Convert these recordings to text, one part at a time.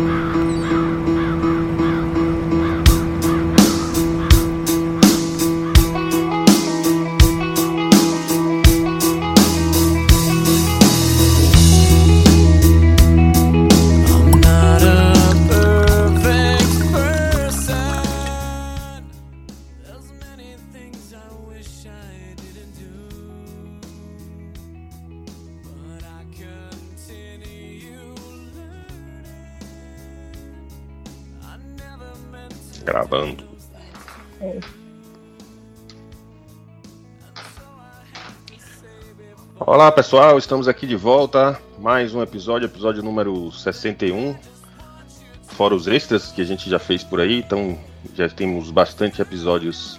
うん。Olá pessoal, estamos aqui de volta. Mais um episódio, episódio número 61. Fora os extras que a gente já fez por aí, então já temos bastante episódios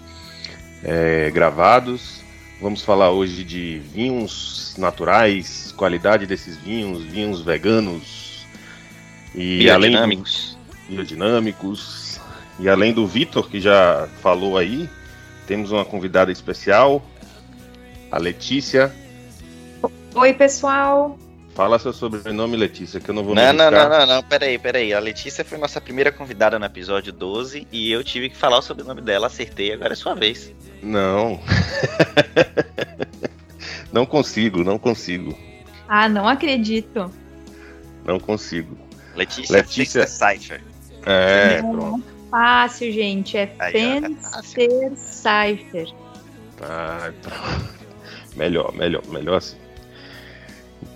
é, gravados. Vamos falar hoje de vinhos naturais, qualidade desses vinhos, vinhos veganos e além do, biodinâmicos. E além do Vitor, que já falou aí, temos uma convidada especial, a Letícia. Oi, pessoal. Fala seu sobrenome, Letícia, que eu não vou Não, não, não, não, não, peraí, peraí. A Letícia foi nossa primeira convidada no episódio 12 e eu tive que falar o sobrenome dela, acertei, agora é sua vez. Não. não consigo, não consigo. Ah, não acredito. Não consigo. Letícia, Letícia- Cypher. É, Não, pronto. Fácil, gente. É ó, é Fenster Cypher. Ah, pronto. Melhor, melhor, melhor assim.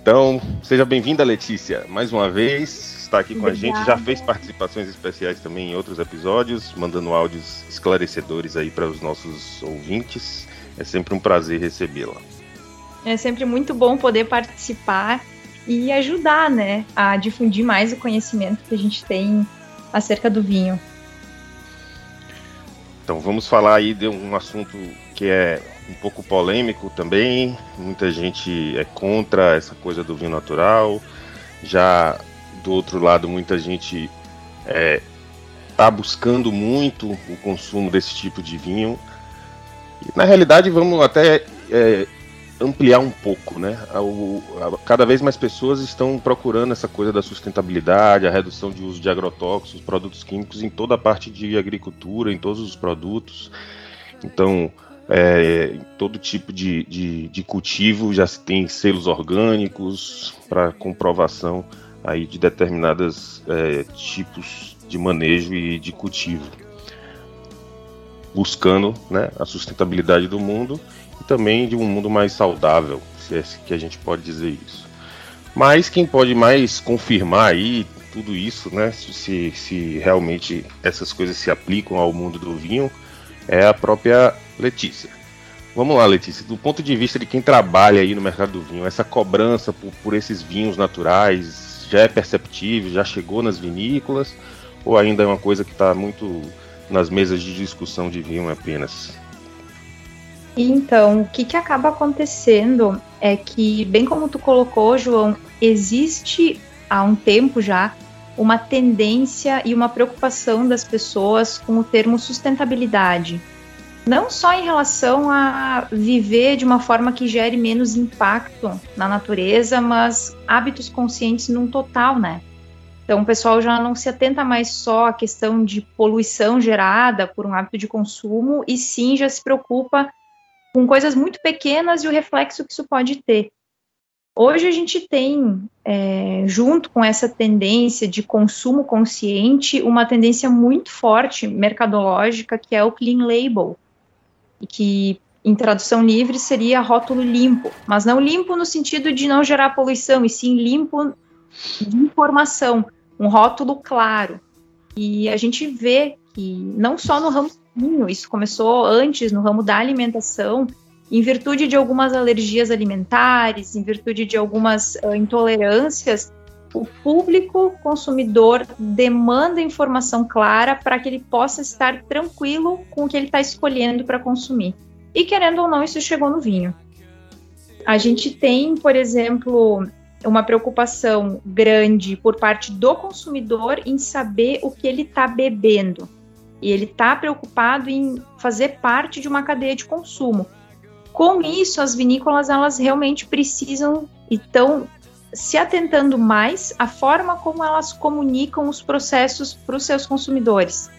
Então, seja bem-vinda, Letícia, mais uma vez. Está aqui com a gente, já fez participações especiais também em outros episódios, mandando áudios esclarecedores aí para os nossos ouvintes. É sempre um prazer recebê-la. É sempre muito bom poder participar e ajudar, né, a difundir mais o conhecimento que a gente tem acerca do vinho. Então vamos falar aí de um assunto que é um pouco polêmico também. Muita gente é contra essa coisa do vinho natural. Já do outro lado, muita gente está buscando muito o consumo desse tipo de vinho. E, na realidade, vamos até é, ampliar um pouco, né? O- a- cada vez mais pessoas estão procurando essa coisa da sustentabilidade, a redução de uso de agrotóxicos, produtos químicos em toda a parte de agricultura, em todos os produtos. Então, é, todo tipo de, de, de cultivo já se tem selos orgânicos para comprovação aí de determinados é, tipos de manejo e de cultivo, buscando né, a sustentabilidade do mundo e também de um mundo mais saudável, se é que a gente pode dizer isso. Mas quem pode mais confirmar aí tudo isso, né, se, se realmente essas coisas se aplicam ao mundo do vinho, é a própria Letícia. Vamos lá, Letícia, do ponto de vista de quem trabalha aí no mercado do vinho, essa cobrança por, por esses vinhos naturais já é perceptível, já chegou nas vinícolas, ou ainda é uma coisa que está muito nas mesas de discussão de vinho apenas? Então, o que, que acaba acontecendo é que, bem como tu colocou, João, existe há um tempo já uma tendência e uma preocupação das pessoas com o termo sustentabilidade. Não só em relação a viver de uma forma que gere menos impacto na natureza, mas hábitos conscientes num total, né? Então, o pessoal já não se atenta mais só à questão de poluição gerada por um hábito de consumo, e sim já se preocupa com coisas muito pequenas e o reflexo que isso pode ter. Hoje a gente tem, é, junto com essa tendência de consumo consciente, uma tendência muito forte mercadológica que é o clean label, que em tradução livre seria rótulo limpo, mas não limpo no sentido de não gerar poluição, e sim limpo de informação, um rótulo claro. E a gente vê que não só no ramo vinho, isso começou antes no ramo da alimentação, em virtude de algumas alergias alimentares, em virtude de algumas uh, intolerâncias, o público consumidor demanda informação clara para que ele possa estar tranquilo com o que ele está escolhendo para consumir. E querendo ou não, isso chegou no vinho. A gente tem, por exemplo, uma preocupação grande por parte do consumidor em saber o que ele está bebendo. E ele está preocupado em fazer parte de uma cadeia de consumo. Com isso, as vinícolas elas realmente precisam e estão se atentando mais à forma como elas comunicam os processos para os seus consumidores.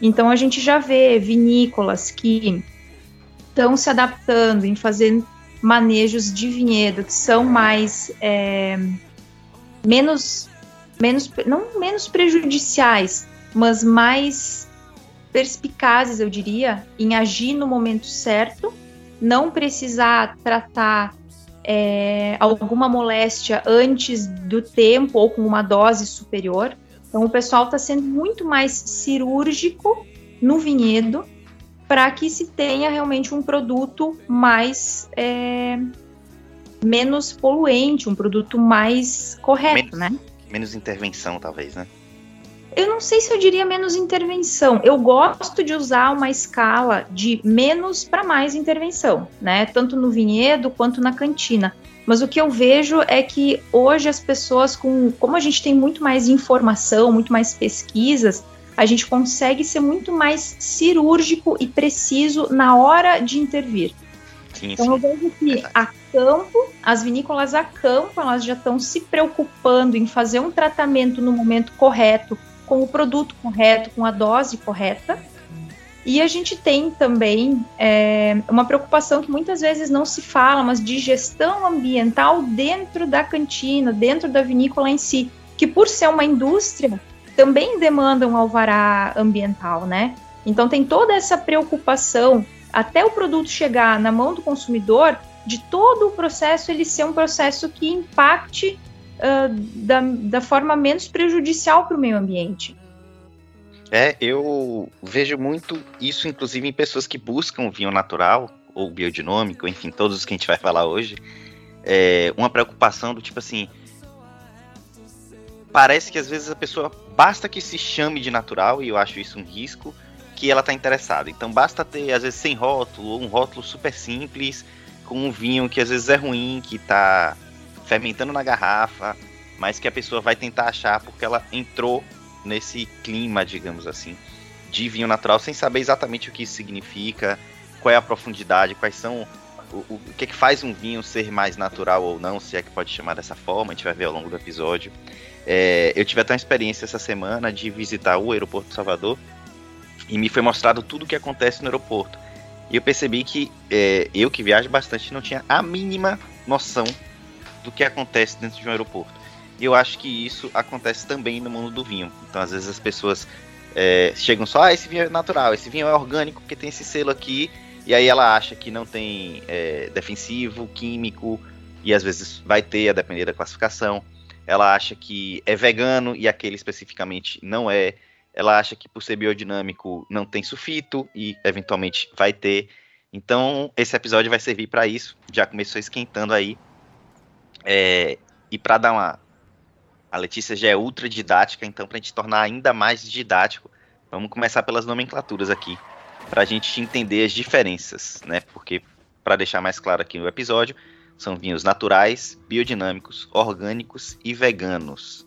Então a gente já vê vinícolas que estão se adaptando em fazer manejos de vinhedo que são mais é, menos menos não menos prejudiciais, mas mais perspicazes, eu diria, em agir no momento certo, não precisar tratar é, alguma moléstia antes do tempo ou com uma dose superior. Então, o pessoal está sendo muito mais cirúrgico no vinhedo para que se tenha realmente um produto mais é, menos poluente, um produto mais correto, menos, né? Menos intervenção, talvez, né? Eu não sei se eu diria menos intervenção. Eu gosto de usar uma escala de menos para mais intervenção, né? Tanto no vinhedo quanto na cantina. Mas o que eu vejo é que hoje as pessoas, com, como a gente tem muito mais informação, muito mais pesquisas, a gente consegue ser muito mais cirúrgico e preciso na hora de intervir. Sim, então sim. eu vejo que a campo, as vinícolas a campo, elas já estão se preocupando em fazer um tratamento no momento correto, com o produto correto, com a dose correta. E a gente tem também é, uma preocupação que muitas vezes não se fala, mas de gestão ambiental dentro da cantina, dentro da vinícola em si, que por ser uma indústria também demanda um alvará ambiental, né? Então tem toda essa preocupação até o produto chegar na mão do consumidor, de todo o processo ele ser um processo que impacte uh, da, da forma menos prejudicial para o meio ambiente. É, eu vejo muito isso, inclusive, em pessoas que buscam vinho natural ou biodinâmico, enfim, todos os que a gente vai falar hoje. É uma preocupação do tipo assim. Parece que às vezes a pessoa basta que se chame de natural, e eu acho isso um risco, que ela está interessada. Então basta ter, às vezes, sem rótulo, ou um rótulo super simples, com um vinho que às vezes é ruim, que está fermentando na garrafa, mas que a pessoa vai tentar achar porque ela entrou nesse clima, digamos assim, de vinho natural sem saber exatamente o que isso significa, qual é a profundidade, quais são o, o, que, é que faz um vinho ser mais natural ou não, se é que pode chamar dessa forma, a gente vai ver ao longo do episódio. É, eu tive até uma experiência essa semana de visitar o aeroporto de Salvador e me foi mostrado tudo o que acontece no aeroporto. E eu percebi que é, eu que viajo bastante não tinha a mínima noção do que acontece dentro de um aeroporto. E eu acho que isso acontece também no mundo do vinho. Então, às vezes as pessoas é, chegam só, ah, esse vinho é natural, esse vinho é orgânico porque tem esse selo aqui, e aí ela acha que não tem é, defensivo, químico, e às vezes vai ter, a depender da classificação. Ela acha que é vegano e aquele especificamente não é. Ela acha que por ser biodinâmico não tem sulfito e eventualmente vai ter. Então, esse episódio vai servir para isso. Já começou esquentando aí é, e para dar uma. A Letícia já é ultra didática, então para a gente tornar ainda mais didático, vamos começar pelas nomenclaturas aqui, para a gente entender as diferenças, né? Porque, para deixar mais claro aqui no episódio, são vinhos naturais, biodinâmicos, orgânicos e veganos.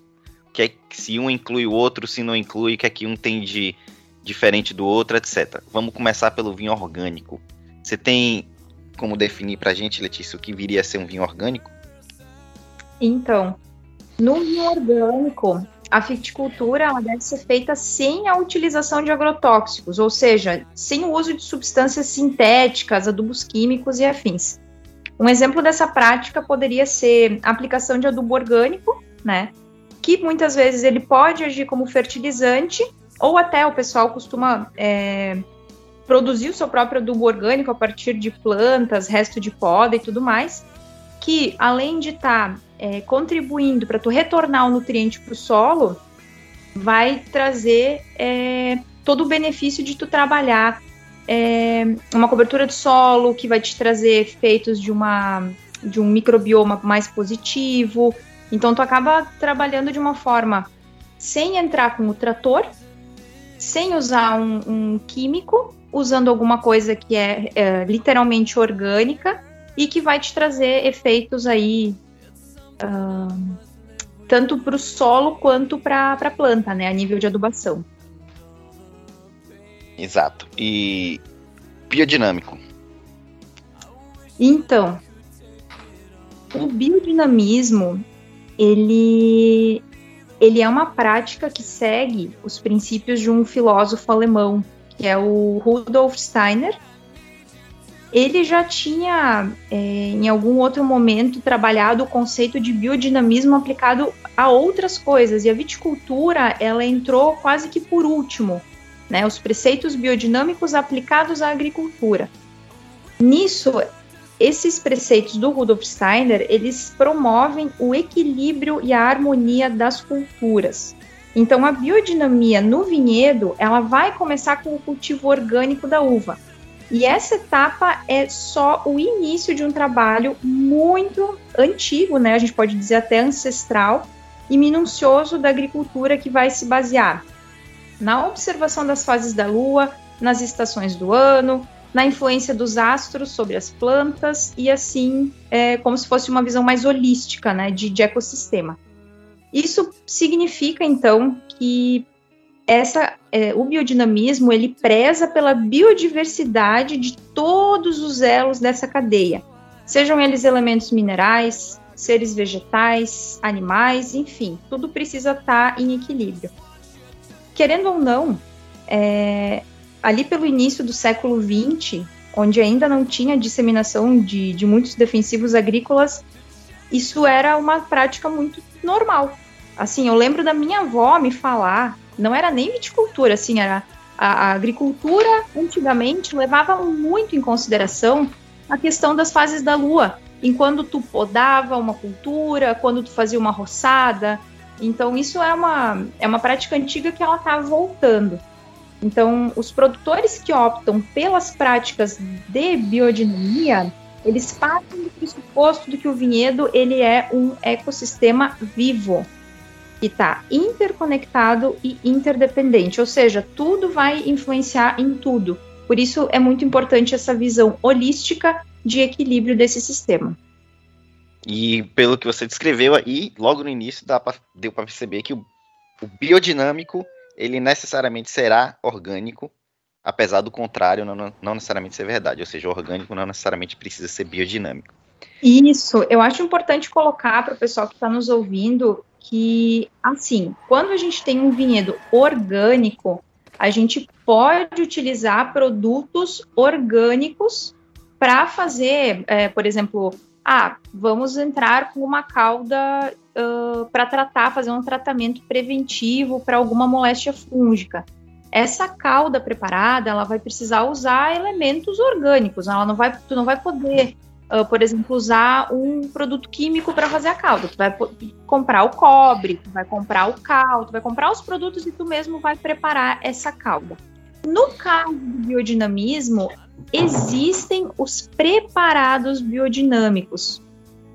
Que é, se um inclui o outro, se não inclui, o que é que um tem de diferente do outro, etc. Vamos começar pelo vinho orgânico. Você tem como definir para a gente, Letícia, o que viria a ser um vinho orgânico? Então, no vinho orgânico, a viticultura ela deve ser feita sem a utilização de agrotóxicos, ou seja, sem o uso de substâncias sintéticas, adubos químicos e afins. Um exemplo dessa prática poderia ser a aplicação de adubo orgânico, né? Que muitas vezes ele pode agir como fertilizante, ou até o pessoal costuma é, produzir o seu próprio adubo orgânico a partir de plantas, resto de poda e tudo mais, que além de estar tá é, contribuindo para tu retornar o nutriente para o solo, vai trazer é, todo o benefício de tu trabalhar é, uma cobertura de solo, que vai te trazer efeitos de, uma, de um microbioma mais positivo. Então, tu acaba trabalhando de uma forma sem entrar com o trator, sem usar um, um químico, usando alguma coisa que é, é literalmente orgânica e que vai te trazer efeitos aí uh, tanto para o solo quanto para a planta, né, a nível de adubação. Exato. E biodinâmico. Então, o biodinamismo ele ele é uma prática que segue os princípios de um filósofo alemão, que é o Rudolf Steiner. Ele já tinha, é, em algum outro momento, trabalhado o conceito de biodinamismo aplicado a outras coisas, e a viticultura ela entrou quase que por último, né? Os preceitos biodinâmicos aplicados à agricultura. Nisso, esses preceitos do Rudolf Steiner, eles promovem o equilíbrio e a harmonia das culturas. Então, a biodinamia no vinhedo, ela vai começar com o cultivo orgânico da uva. E essa etapa é só o início de um trabalho muito antigo, né? A gente pode dizer até ancestral e minucioso da agricultura que vai se basear na observação das fases da lua, nas estações do ano, na influência dos astros sobre as plantas e assim é, como se fosse uma visão mais holística né, de, de ecossistema. Isso significa então que essa, é, o biodinamismo ele preza pela biodiversidade de todos os elos dessa cadeia, sejam eles elementos minerais, seres vegetais, animais, enfim, tudo precisa estar em equilíbrio. Querendo ou não, é, ali pelo início do século XX, onde ainda não tinha disseminação de, de muitos defensivos agrícolas, isso era uma prática muito normal. Assim, eu lembro da minha avó me falar, não era nem viticultura, assim, era a, a agricultura antigamente levava muito em consideração a questão das fases da lua, enquanto tu podava uma cultura, quando tu fazia uma roçada. Então, isso é uma, é uma prática antiga que ela está voltando. Então, os produtores que optam pelas práticas de biodinamia, eles partem do pressuposto de que o vinhedo ele é um ecossistema vivo, que está interconectado e interdependente, ou seja, tudo vai influenciar em tudo. Por isso é muito importante essa visão holística de equilíbrio desse sistema. E pelo que você descreveu aí, logo no início pra, deu para perceber que o, o biodinâmico ele necessariamente será orgânico, apesar do contrário não, não necessariamente ser verdade, ou seja, orgânico não necessariamente precisa ser biodinâmico. Isso, eu acho importante colocar para o pessoal que está nos ouvindo que, assim, quando a gente tem um vinhedo orgânico, a gente pode utilizar produtos orgânicos para fazer, é, por exemplo, ah, vamos entrar com uma cauda uh, para tratar, fazer um tratamento preventivo para alguma moléstia fúngica. Essa cauda preparada, ela vai precisar usar elementos orgânicos. Ela não vai, tu não vai poder, uh, por exemplo, usar um produto químico para fazer a cauda. Tu vai comprar o cobre, tu vai comprar o cal, tu vai comprar os produtos e tu mesmo vai preparar essa cauda. No caso do biodinamismo, existem os preparados biodinâmicos.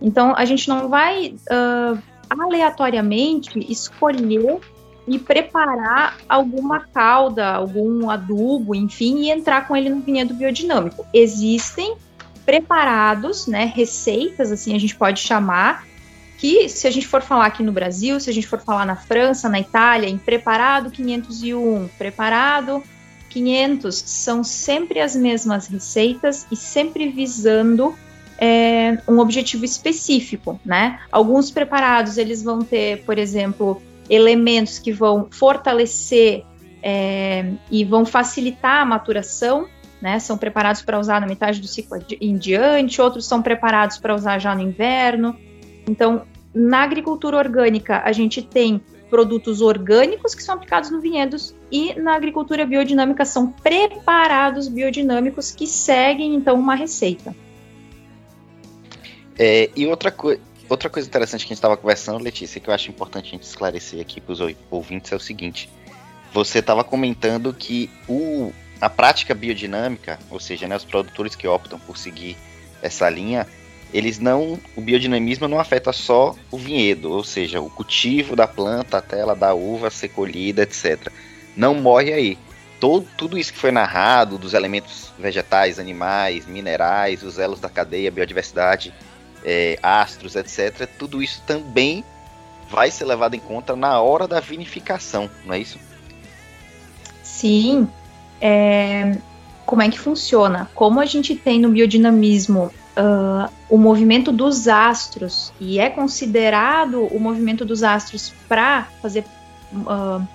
Então, a gente não vai uh, aleatoriamente escolher e preparar alguma cauda, algum adubo, enfim, e entrar com ele no vinhedo biodinâmico. Existem preparados, né, receitas, assim a gente pode chamar, que se a gente for falar aqui no Brasil, se a gente for falar na França, na Itália, em preparado 501, preparado 500, são sempre as mesmas receitas e sempre visando é, um objetivo específico, né? Alguns preparados eles vão ter, por exemplo, elementos que vão fortalecer é, e vão facilitar a maturação, né? São preparados para usar na metade do ciclo em diante, outros são preparados para usar já no inverno. Então, na agricultura orgânica, a gente tem produtos orgânicos que são aplicados no vinhedos e na agricultura biodinâmica são preparados biodinâmicos que seguem então uma receita. É, e outra, outra coisa interessante que a gente estava conversando, Letícia, que eu acho importante a gente esclarecer aqui para os ouvintes é o seguinte: você estava comentando que o, a prática biodinâmica, ou seja, né, os produtores que optam por seguir essa linha, eles não, o biodinamismo não afeta só o vinhedo, ou seja, o cultivo da planta até ela dar uva, ser colhida, etc. Não morre aí. Todo, tudo isso que foi narrado, dos elementos vegetais, animais, minerais, os elos da cadeia, biodiversidade, é, astros, etc., tudo isso também vai ser levado em conta na hora da vinificação, não é isso? Sim. É, como é que funciona? Como a gente tem no biodinamismo uh, o movimento dos astros e é considerado o movimento dos astros para fazer uh,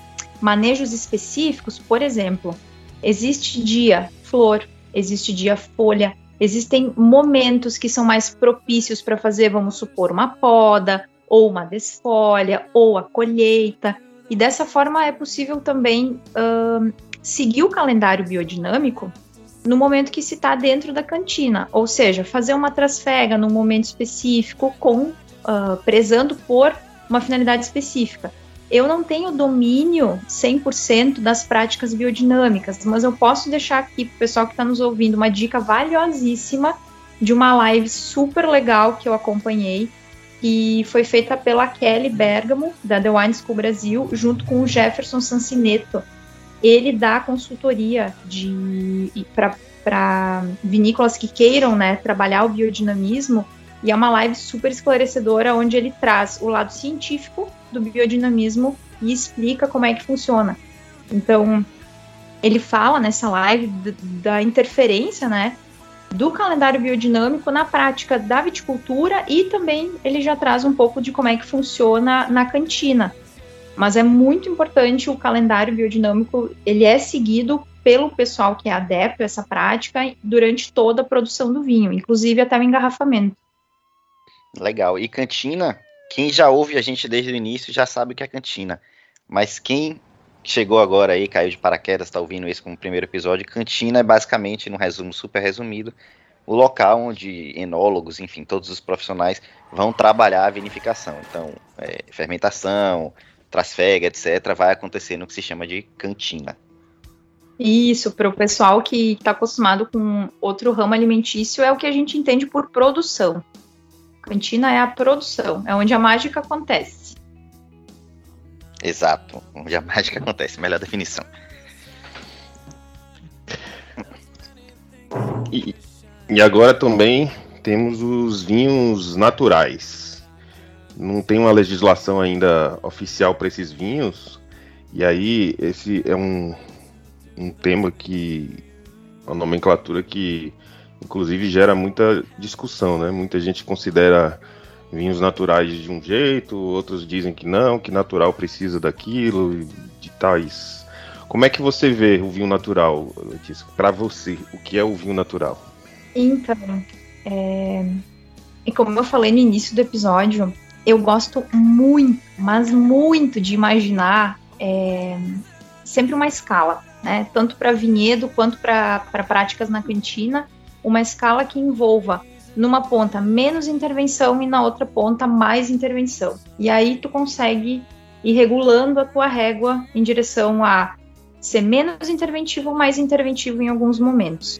manejos específicos, por exemplo, existe dia flor, existe dia folha, existem momentos que são mais propícios para fazer, vamos supor, uma poda, ou uma desfolha, ou a colheita. E dessa forma é possível também uh, seguir o calendário biodinâmico no momento que se está dentro da cantina, ou seja, fazer uma trasfega num momento específico, com uh, prezando por uma finalidade específica. Eu não tenho domínio 100% das práticas biodinâmicas, mas eu posso deixar aqui para o pessoal que está nos ouvindo uma dica valiosíssima de uma live super legal que eu acompanhei, que foi feita pela Kelly Bergamo, da The Wine School Brasil, junto com o Jefferson Sancineto. Ele dá consultoria para vinícolas que queiram né, trabalhar o biodinamismo, e é uma live super esclarecedora, onde ele traz o lado científico do biodinamismo e explica como é que funciona. Então, ele fala nessa live da interferência, né, do calendário biodinâmico na prática da viticultura e também ele já traz um pouco de como é que funciona na cantina. Mas é muito importante o calendário biodinâmico, ele é seguido pelo pessoal que é adepto a essa prática durante toda a produção do vinho, inclusive até o engarrafamento. Legal. E cantina, quem já ouve a gente desde o início já sabe o que é cantina. Mas quem chegou agora aí, caiu de paraquedas, está ouvindo isso como primeiro episódio, cantina é basicamente, num resumo super resumido, o local onde enólogos, enfim, todos os profissionais vão trabalhar a vinificação. Então, é, fermentação, trasfega, etc., vai acontecer no que se chama de cantina. Isso, para o pessoal que está acostumado com outro ramo alimentício, é o que a gente entende por produção. Cantina é a produção, é onde a mágica acontece. Exato, onde a mágica acontece, melhor definição. E, e agora também temos os vinhos naturais. Não tem uma legislação ainda oficial para esses vinhos, e aí esse é um, um tema que. uma nomenclatura que inclusive gera muita discussão, né? Muita gente considera vinhos naturais de um jeito, outros dizem que não, que natural precisa daquilo, de tais. Como é que você vê o vinho natural, Letícia? Para você, o que é o vinho natural? Então, é... e como eu falei no início do episódio, eu gosto muito, mas muito de imaginar é... sempre uma escala, né? Tanto para vinhedo quanto para práticas na cantina, uma escala que envolva numa ponta menos intervenção e na outra ponta mais intervenção. E aí tu consegue ir regulando a tua régua em direção a ser menos interventivo, mais interventivo em alguns momentos.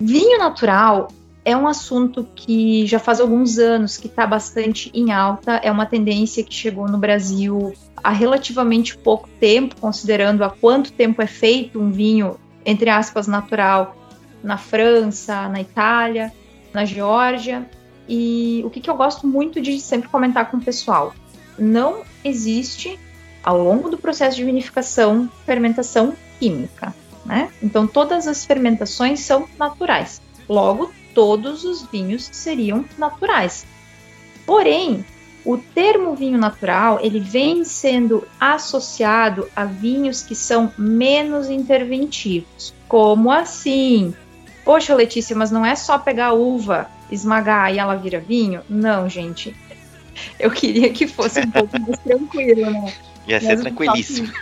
Vinho natural é um assunto que já faz alguns anos que está bastante em alta, é uma tendência que chegou no Brasil há relativamente pouco tempo, considerando há quanto tempo é feito um vinho, entre aspas, natural na França, na Itália, na Geórgia. E o que, que eu gosto muito de sempre comentar com o pessoal: não existe, ao longo do processo de vinificação, fermentação química. Né? Então, todas as fermentações são naturais. Logo, todos os vinhos seriam naturais. Porém, o termo vinho natural ele vem sendo associado a vinhos que são menos interventivos. Como assim? Poxa, Letícia, mas não é só pegar a uva, esmagar e ela vira vinho? Não, gente. Eu queria que fosse um pouco mais tranquilo, né? Ia ser tranquilíssimo.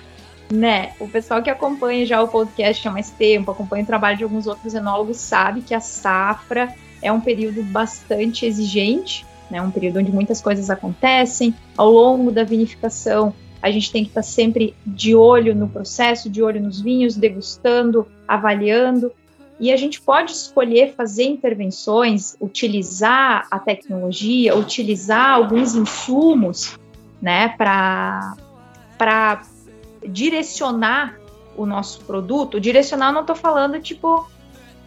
Né, o pessoal que acompanha já o podcast há mais tempo, acompanha o trabalho de alguns outros enólogos, sabe que a safra é um período bastante exigente, né, um período onde muitas coisas acontecem. Ao longo da vinificação, a gente tem que estar sempre de olho no processo, de olho nos vinhos, degustando, avaliando. E a gente pode escolher fazer intervenções, utilizar a tecnologia, utilizar alguns insumos, né, para direcionar o nosso produto. Direcionar, não estou falando tipo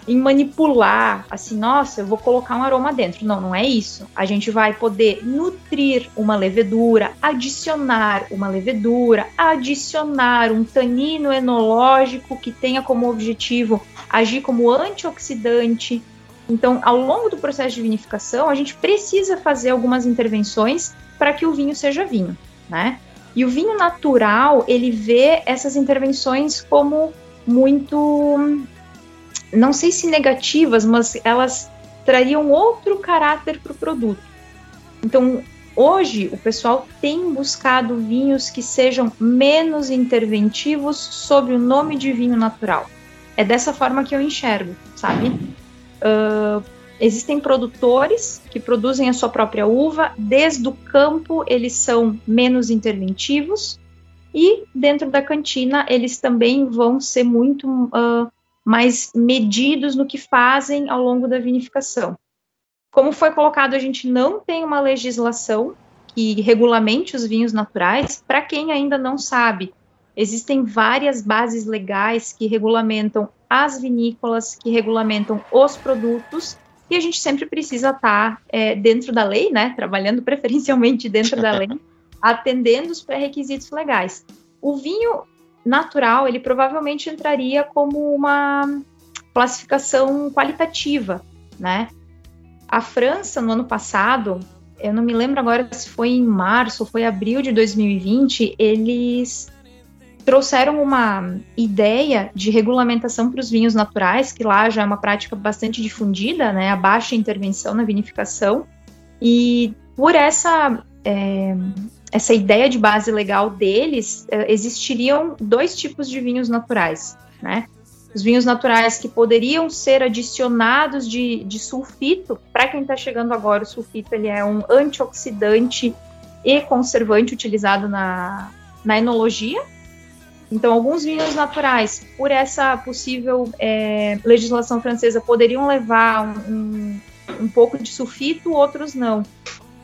em manipular, assim, nossa, eu vou colocar um aroma dentro. Não, não é isso. A gente vai poder nutrir uma levedura, adicionar uma levedura, adicionar um tanino enológico que tenha como objetivo agir como antioxidante, Então, ao longo do processo de vinificação, a gente precisa fazer algumas intervenções para que o vinho seja vinho, né? E o vinho natural, ele vê essas intervenções como muito, não sei se negativas, mas elas trariam outro caráter para o produto. Então, hoje, o pessoal tem buscado vinhos que sejam menos interventivos sob o nome de vinho natural. É dessa forma que eu enxergo, sabe? Uh, existem produtores que produzem a sua própria uva, desde o campo eles são menos interventivos, e dentro da cantina eles também vão ser muito uh, mais medidos no que fazem ao longo da vinificação. Como foi colocado, a gente não tem uma legislação que regulamente os vinhos naturais. Para quem ainda não sabe, existem várias bases legais que regulamentam as vinícolas, que regulamentam os produtos, e a gente sempre precisa estar é, dentro da lei, né? Trabalhando preferencialmente dentro da lei, atendendo os pré-requisitos legais. O vinho natural, ele provavelmente entraria como uma classificação qualitativa, né? A França, no ano passado, eu não me lembro agora se foi em março ou foi abril de 2020, eles trouxeram uma ideia de regulamentação para os vinhos naturais, que lá já é uma prática bastante difundida, né? A baixa intervenção na vinificação. E por essa é, essa ideia de base legal deles, é, existiriam dois tipos de vinhos naturais, né? Os vinhos naturais que poderiam ser adicionados de, de sulfito, para quem está chegando agora, o sulfito ele é um antioxidante e conservante utilizado na, na enologia. Então, alguns vinhos naturais, por essa possível é, legislação francesa, poderiam levar um, um, um pouco de sulfito, outros não.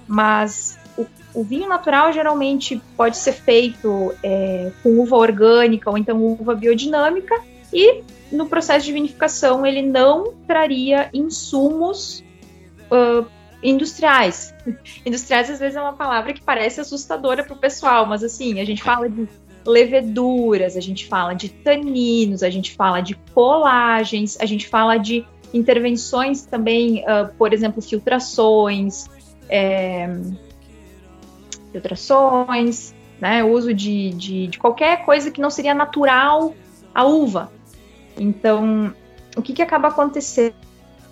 Mas o, o vinho natural geralmente pode ser feito é, com uva orgânica ou então uva biodinâmica e no processo de vinificação ele não traria insumos uh, industriais. Industriais às vezes é uma palavra que parece assustadora para o pessoal, mas assim, a gente fala de leveduras, a gente fala de taninos, a gente fala de colagens, a gente fala de intervenções também, uh, por exemplo, filtrações, é, filtrações, né, uso de, de, de, qualquer coisa que não seria natural à uva. Então, o que, que acaba acontecendo?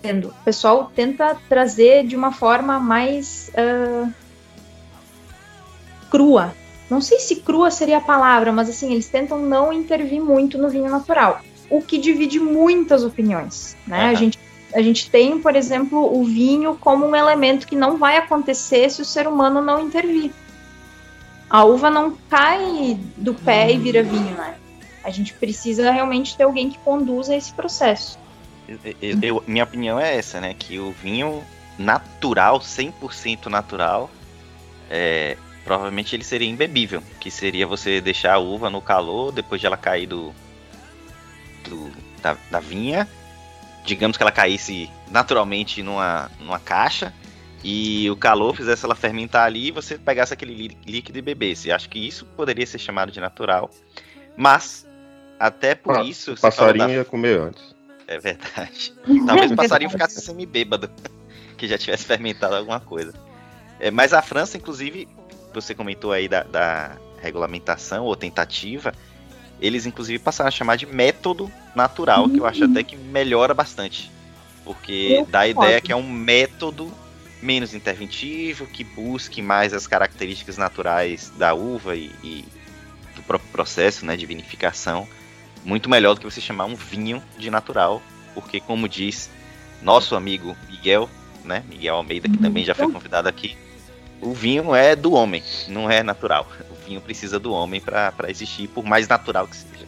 O pessoal tenta trazer de uma forma mais uh, crua. Não sei se crua seria a palavra, mas assim, eles tentam não intervir muito no vinho natural, o que divide muitas opiniões. Né? Uhum. A, gente, a gente tem, por exemplo, o vinho como um elemento que não vai acontecer se o ser humano não intervir. A uva não cai do pé e vira vinho, né? A gente precisa realmente ter alguém que conduza esse processo. Eu, eu, minha opinião é essa, né? Que o vinho natural, 100% natural, é, provavelmente ele seria imbebível. Que seria você deixar a uva no calor, depois de ela cair do, do da, da vinha. Digamos que ela caísse naturalmente numa, numa caixa e o calor fizesse ela fermentar ali e você pegasse aquele líquido e bebesse. Acho que isso poderia ser chamado de natural. Mas até por ah, isso. O passarinho da... ia comer antes. É verdade. Talvez o passarinho ficasse semi-bêbado, que já tivesse fermentado alguma coisa. É, mas a França, inclusive, você comentou aí da, da regulamentação ou tentativa, eles inclusive passaram a chamar de método natural, que eu acho até que melhora bastante. Porque dá a ideia que é um método menos interventivo, que busque mais as características naturais da uva e, e do próprio processo né, de vinificação muito melhor do que você chamar um vinho de natural, porque como diz nosso amigo Miguel, né, Miguel Almeida, que também já foi convidado aqui, o vinho é do homem, não é natural. O vinho precisa do homem para existir, por mais natural que seja.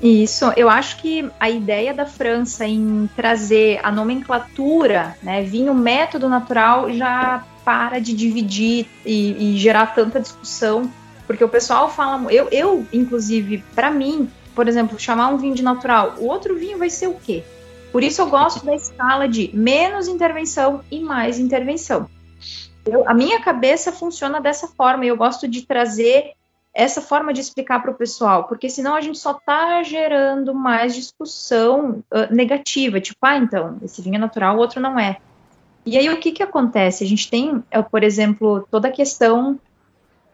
Isso, eu acho que a ideia da França em trazer a nomenclatura, né, vinho método natural, já para de dividir e, e gerar tanta discussão, porque o pessoal fala, eu, eu inclusive, para mim, por exemplo, chamar um vinho de natural, o outro vinho vai ser o quê? Por isso eu gosto da escala de menos intervenção e mais intervenção. Eu, a minha cabeça funciona dessa forma, eu gosto de trazer essa forma de explicar para o pessoal, porque senão a gente só está gerando mais discussão uh, negativa, tipo, ah, então, esse vinho é natural, o outro não é. E aí o que, que acontece? A gente tem, uh, por exemplo, toda a questão.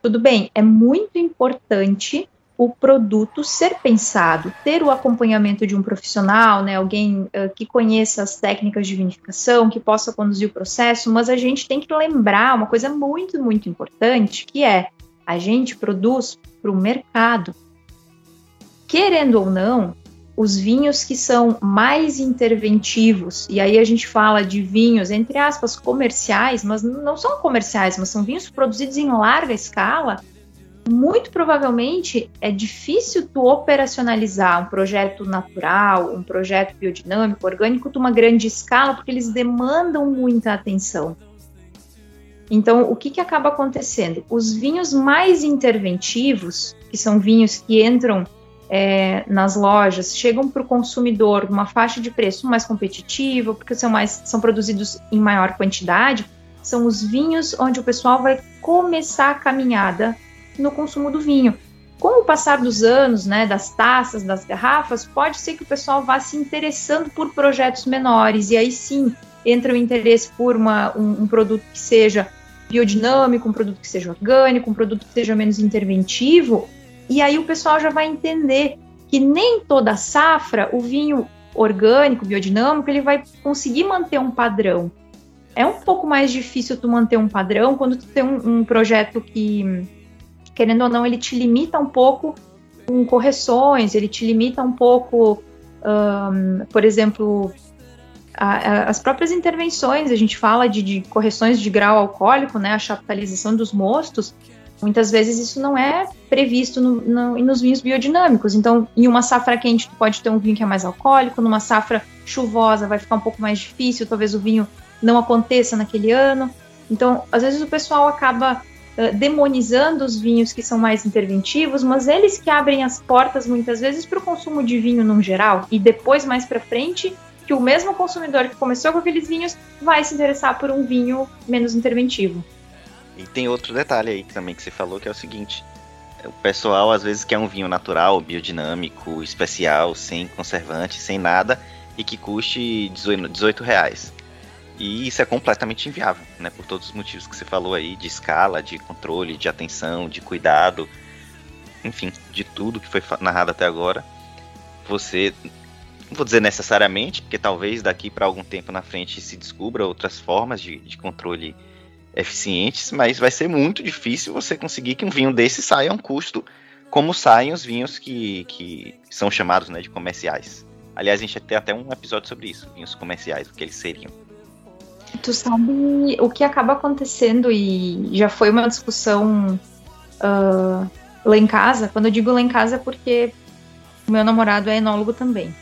Tudo bem, é muito importante o produto ser pensado, ter o acompanhamento de um profissional, né, alguém uh, que conheça as técnicas de vinificação, que possa conduzir o processo, mas a gente tem que lembrar uma coisa muito, muito importante, que é a gente produz para o mercado. Querendo ou não, os vinhos que são mais interventivos, e aí a gente fala de vinhos, entre aspas, comerciais, mas não são comerciais, mas são vinhos produzidos em larga escala, muito provavelmente é difícil tu operacionalizar um projeto natural, um projeto biodinâmico, orgânico, de uma grande escala, porque eles demandam muita atenção. Então, o que, que acaba acontecendo? Os vinhos mais interventivos, que são vinhos que entram é, nas lojas, chegam para o consumidor numa faixa de preço mais competitiva, porque são, mais, são produzidos em maior quantidade, são os vinhos onde o pessoal vai começar a caminhada no consumo do vinho. Com o passar dos anos, né, das taças, das garrafas, pode ser que o pessoal vá se interessando por projetos menores, e aí sim entra o interesse por uma, um, um produto que seja biodinâmico, um produto que seja orgânico, um produto que seja menos interventivo, e aí o pessoal já vai entender que nem toda safra o vinho orgânico, biodinâmico, ele vai conseguir manter um padrão. É um pouco mais difícil tu manter um padrão quando tu tem um, um projeto que querendo ou não, ele te limita um pouco com correções, ele te limita um pouco, um, por exemplo, a, a, as próprias intervenções, a gente fala de, de, correções de grau alcoólico, né, a chaptalização dos mostos, muitas vezes isso não é previsto no, no, nos vinhos biodinâmicos. Então, em uma safra quente, tu pode ter um vinho que é mais alcoólico, numa safra chuvosa vai ficar um pouco mais difícil, talvez o vinho não aconteça naquele ano. Então, às vezes o pessoal acaba demonizando os vinhos que são mais interventivos, mas eles que abrem as portas muitas vezes para o consumo de vinho no geral e depois mais para frente que o mesmo consumidor que começou com aqueles vinhos vai se interessar por um vinho menos interventivo. E tem outro detalhe aí também que você falou que é o seguinte: o pessoal às vezes quer um vinho natural, biodinâmico, especial, sem conservante, sem nada e que custe 18 reais. E isso é completamente inviável, né? Por todos os motivos que você falou aí, de escala, de controle, de atenção, de cuidado, enfim, de tudo que foi narrado até agora. Você, não vou dizer necessariamente, porque talvez daqui para algum tempo na frente se descubra outras formas de, de controle eficientes, mas vai ser muito difícil você conseguir que um vinho desse saia a um custo como saem os vinhos que, que são chamados né, de comerciais. Aliás, a gente ter até um episódio sobre isso, vinhos comerciais, o que eles seriam. Tu sabe o que acaba acontecendo e já foi uma discussão uh, lá em casa. Quando eu digo lá em casa é porque o meu namorado é enólogo também.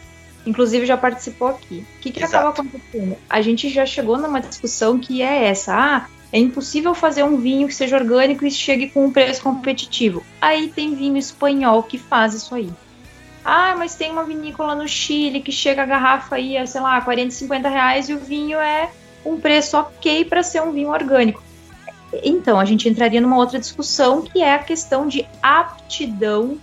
Inclusive já participou aqui. O que, que acaba acontecendo? A gente já chegou numa discussão que é essa. Ah, é impossível fazer um vinho que seja orgânico e chegue com um preço competitivo. Aí tem vinho espanhol que faz isso aí. Ah, mas tem uma vinícola no Chile que chega a garrafa aí a, sei lá, 40, 50 reais e o vinho é um preço ok para ser um vinho orgânico. Então, a gente entraria numa outra discussão que é a questão de aptidão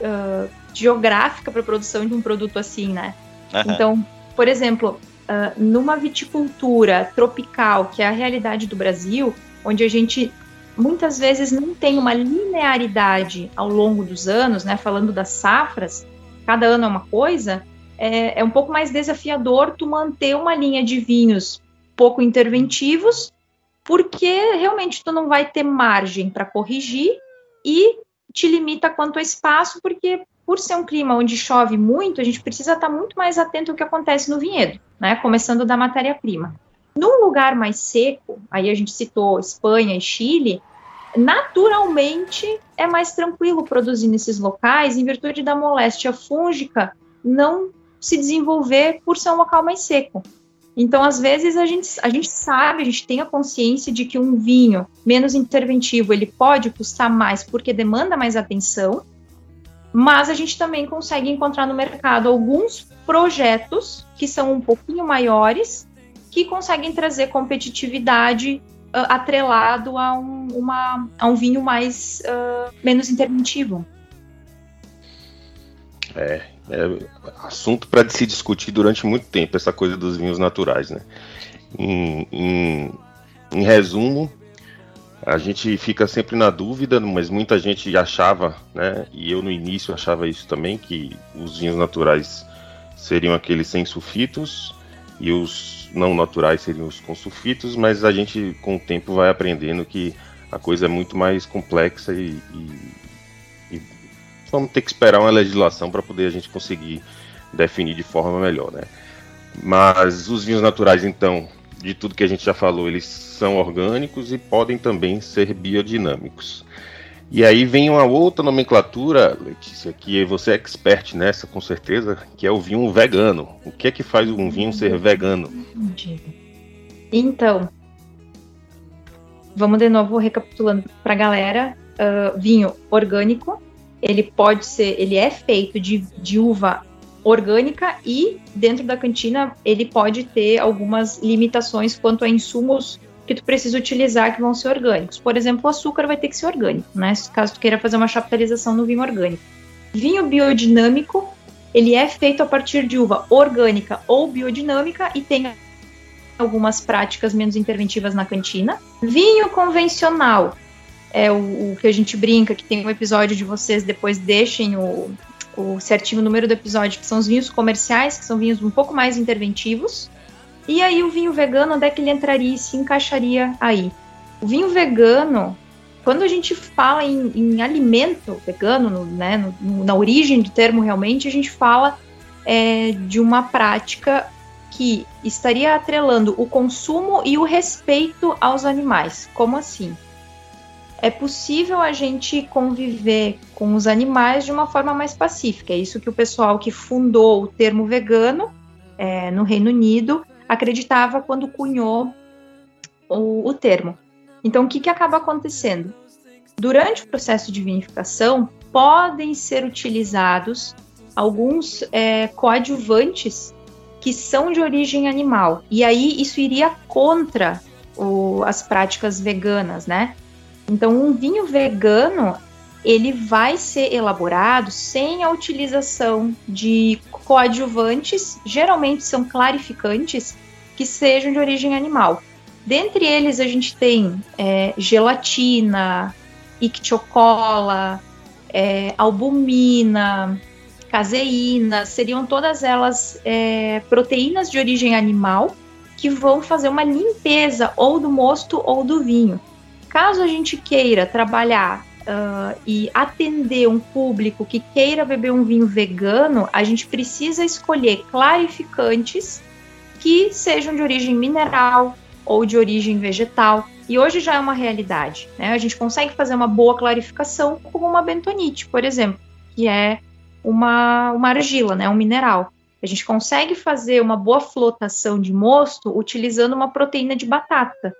uh, geográfica para a produção de um produto assim, né? Uhum. Então, por exemplo, uh, numa viticultura tropical, que é a realidade do Brasil, onde a gente muitas vezes não tem uma linearidade ao longo dos anos, né? Falando das safras, cada ano é uma coisa é, é um pouco mais desafiador tu manter uma linha de vinhos pouco interventivos, porque realmente tu não vai ter margem para corrigir e te limita quanto ao espaço, porque por ser um clima onde chove muito, a gente precisa estar muito mais atento ao que acontece no vinhedo, né? Começando da matéria-prima. Num lugar mais seco, aí a gente citou Espanha e Chile, naturalmente é mais tranquilo produzir nesses locais, em virtude da moléstia fúngica não se desenvolver por ser um local mais seco. Então, às vezes, a gente, a gente sabe, a gente tem a consciência de que um vinho menos interventivo ele pode custar mais porque demanda mais atenção, mas a gente também consegue encontrar no mercado alguns projetos que são um pouquinho maiores que conseguem trazer competitividade atrelado a um, uma, a um vinho mais uh, menos interventivo. É, é assunto para se discutir durante muito tempo essa coisa dos vinhos naturais, né? Em, em, em resumo, a gente fica sempre na dúvida, mas muita gente achava, né? E eu no início achava isso também que os vinhos naturais seriam aqueles sem sulfitos e os não naturais seriam os com sulfitos, mas a gente com o tempo vai aprendendo que a coisa é muito mais complexa e, e, vamos ter que esperar uma legislação para poder a gente conseguir definir de forma melhor, né? Mas os vinhos naturais, então, de tudo que a gente já falou, eles são orgânicos e podem também ser biodinâmicos. E aí vem uma outra nomenclatura, Letícia, que você é expert nessa, com certeza, que é o vinho vegano. O que é que faz um vinho ser vegano? Então, vamos de novo recapitulando para a galera. Uh, vinho orgânico, ele pode ser, ele é feito de, de uva orgânica e dentro da cantina ele pode ter algumas limitações quanto a insumos que tu precisa utilizar que vão ser orgânicos. Por exemplo, o açúcar vai ter que ser orgânico, né? Caso tu queira fazer uma chaptalização no vinho orgânico. Vinho biodinâmico, ele é feito a partir de uva orgânica ou biodinâmica e tem algumas práticas menos interventivas na cantina. Vinho convencional é o, o que a gente brinca, que tem um episódio de vocês, depois deixem o, o certinho número do episódio, que são os vinhos comerciais, que são vinhos um pouco mais interventivos. E aí o vinho vegano, onde é que ele entraria e se encaixaria aí? O vinho vegano, quando a gente fala em, em alimento vegano, no, né, no, na origem do termo realmente, a gente fala é, de uma prática que estaria atrelando o consumo e o respeito aos animais. Como assim? É possível a gente conviver com os animais de uma forma mais pacífica. É isso que o pessoal que fundou o termo vegano é, no Reino Unido acreditava quando cunhou o, o termo. Então, o que, que acaba acontecendo? Durante o processo de vinificação, podem ser utilizados alguns é, coadjuvantes que são de origem animal. E aí isso iria contra o, as práticas veganas, né? Então, um vinho vegano ele vai ser elaborado sem a utilização de coadjuvantes, geralmente são clarificantes, que sejam de origem animal. Dentre eles, a gente tem é, gelatina, ictiocola, é, albumina, caseína, seriam todas elas é, proteínas de origem animal que vão fazer uma limpeza ou do mosto ou do vinho. Caso a gente queira trabalhar uh, e atender um público que queira beber um vinho vegano, a gente precisa escolher clarificantes que sejam de origem mineral ou de origem vegetal. E hoje já é uma realidade. Né? A gente consegue fazer uma boa clarificação com uma bentonite, por exemplo, que é uma, uma argila, né? um mineral. A gente consegue fazer uma boa flotação de mosto utilizando uma proteína de batata.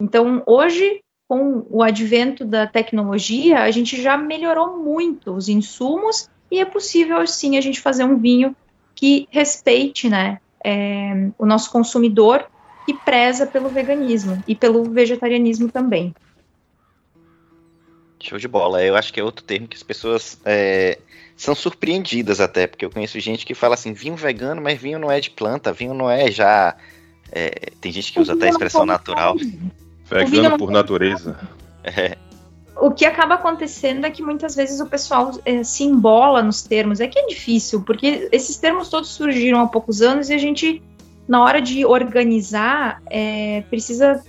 Então, hoje, com o advento da tecnologia, a gente já melhorou muito os insumos e é possível, sim, a gente fazer um vinho que respeite né, é, o nosso consumidor e preza pelo veganismo e pelo vegetarianismo também. Show de bola. Eu acho que é outro termo que as pessoas é, são surpreendidas até, porque eu conheço gente que fala assim, vinho vegano, mas vinho não é de planta, vinho não é já... É, tem gente que usa até a expressão natural. Vegano por natureza. É. O que acaba acontecendo é que muitas vezes o pessoal é, se embola nos termos. É que é difícil, porque esses termos todos surgiram há poucos anos e a gente, na hora de organizar, é, precisa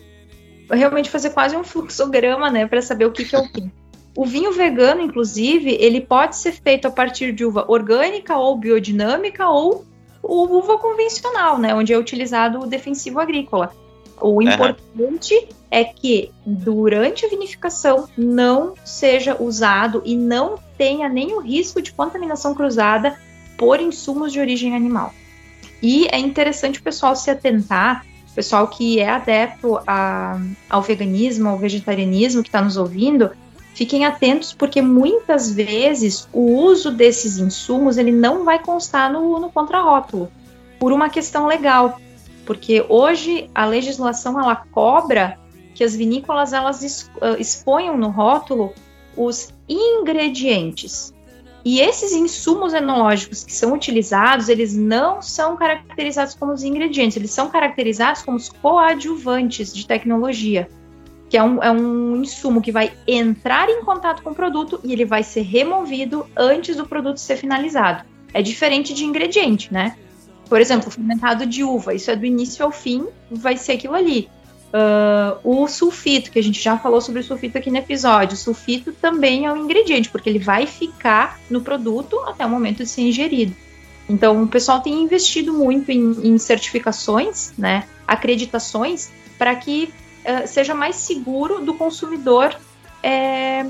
realmente fazer quase um fluxograma, né, para saber o que, que é o que. O vinho vegano, inclusive, ele pode ser feito a partir de uva orgânica ou biodinâmica ou uva convencional, né, onde é utilizado o defensivo agrícola. O importante uhum. é que durante a vinificação não seja usado e não tenha nenhum risco de contaminação cruzada por insumos de origem animal. E é interessante o pessoal se atentar, o pessoal que é adepto a, ao veganismo, ao vegetarianismo, que está nos ouvindo, fiquem atentos porque muitas vezes o uso desses insumos ele não vai constar no, no contrarótulo por uma questão legal porque hoje a legislação ela cobra que as vinícolas elas ah, exponham no rótulo os ingredientes. E esses insumos enológicos que são utilizados, eles não são caracterizados como os ingredientes, eles são caracterizados como os coadjuvantes de tecnologia, que é um, é um insumo que vai entrar em contato com o produto e ele vai ser removido antes do produto ser finalizado. É diferente de ingrediente, né? Por exemplo, fermentado de uva, isso é do início ao fim, vai ser aquilo ali. Uh, o sulfito, que a gente já falou sobre o sulfito aqui no episódio, o sulfito também é um ingrediente, porque ele vai ficar no produto até o momento de ser ingerido. Então, o pessoal tem investido muito em, em certificações, né, acreditações, para que uh, seja mais seguro do consumidor é,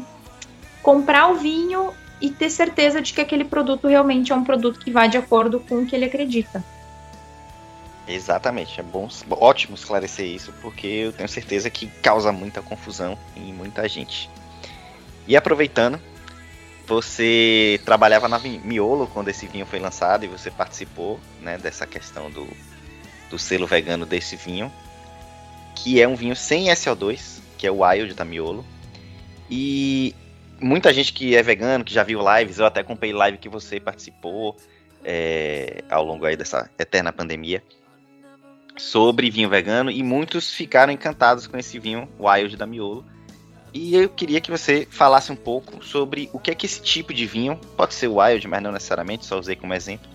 comprar o vinho e ter certeza de que aquele produto realmente é um produto que vai de acordo com o que ele acredita. Exatamente, é bom, ótimo esclarecer isso, porque eu tenho certeza que causa muita confusão em muita gente. E aproveitando, você trabalhava na Miolo quando esse vinho foi lançado e você participou né, dessa questão do, do selo vegano desse vinho, que é um vinho sem SO2, que é o Wild da Miolo. E muita gente que é vegano, que já viu lives, eu até acompanhei live que você participou é, ao longo aí dessa eterna pandemia sobre vinho vegano e muitos ficaram encantados com esse vinho Wild da Miolo. E eu queria que você falasse um pouco sobre o que é que esse tipo de vinho, pode ser Wild, mas não necessariamente, só usei como exemplo.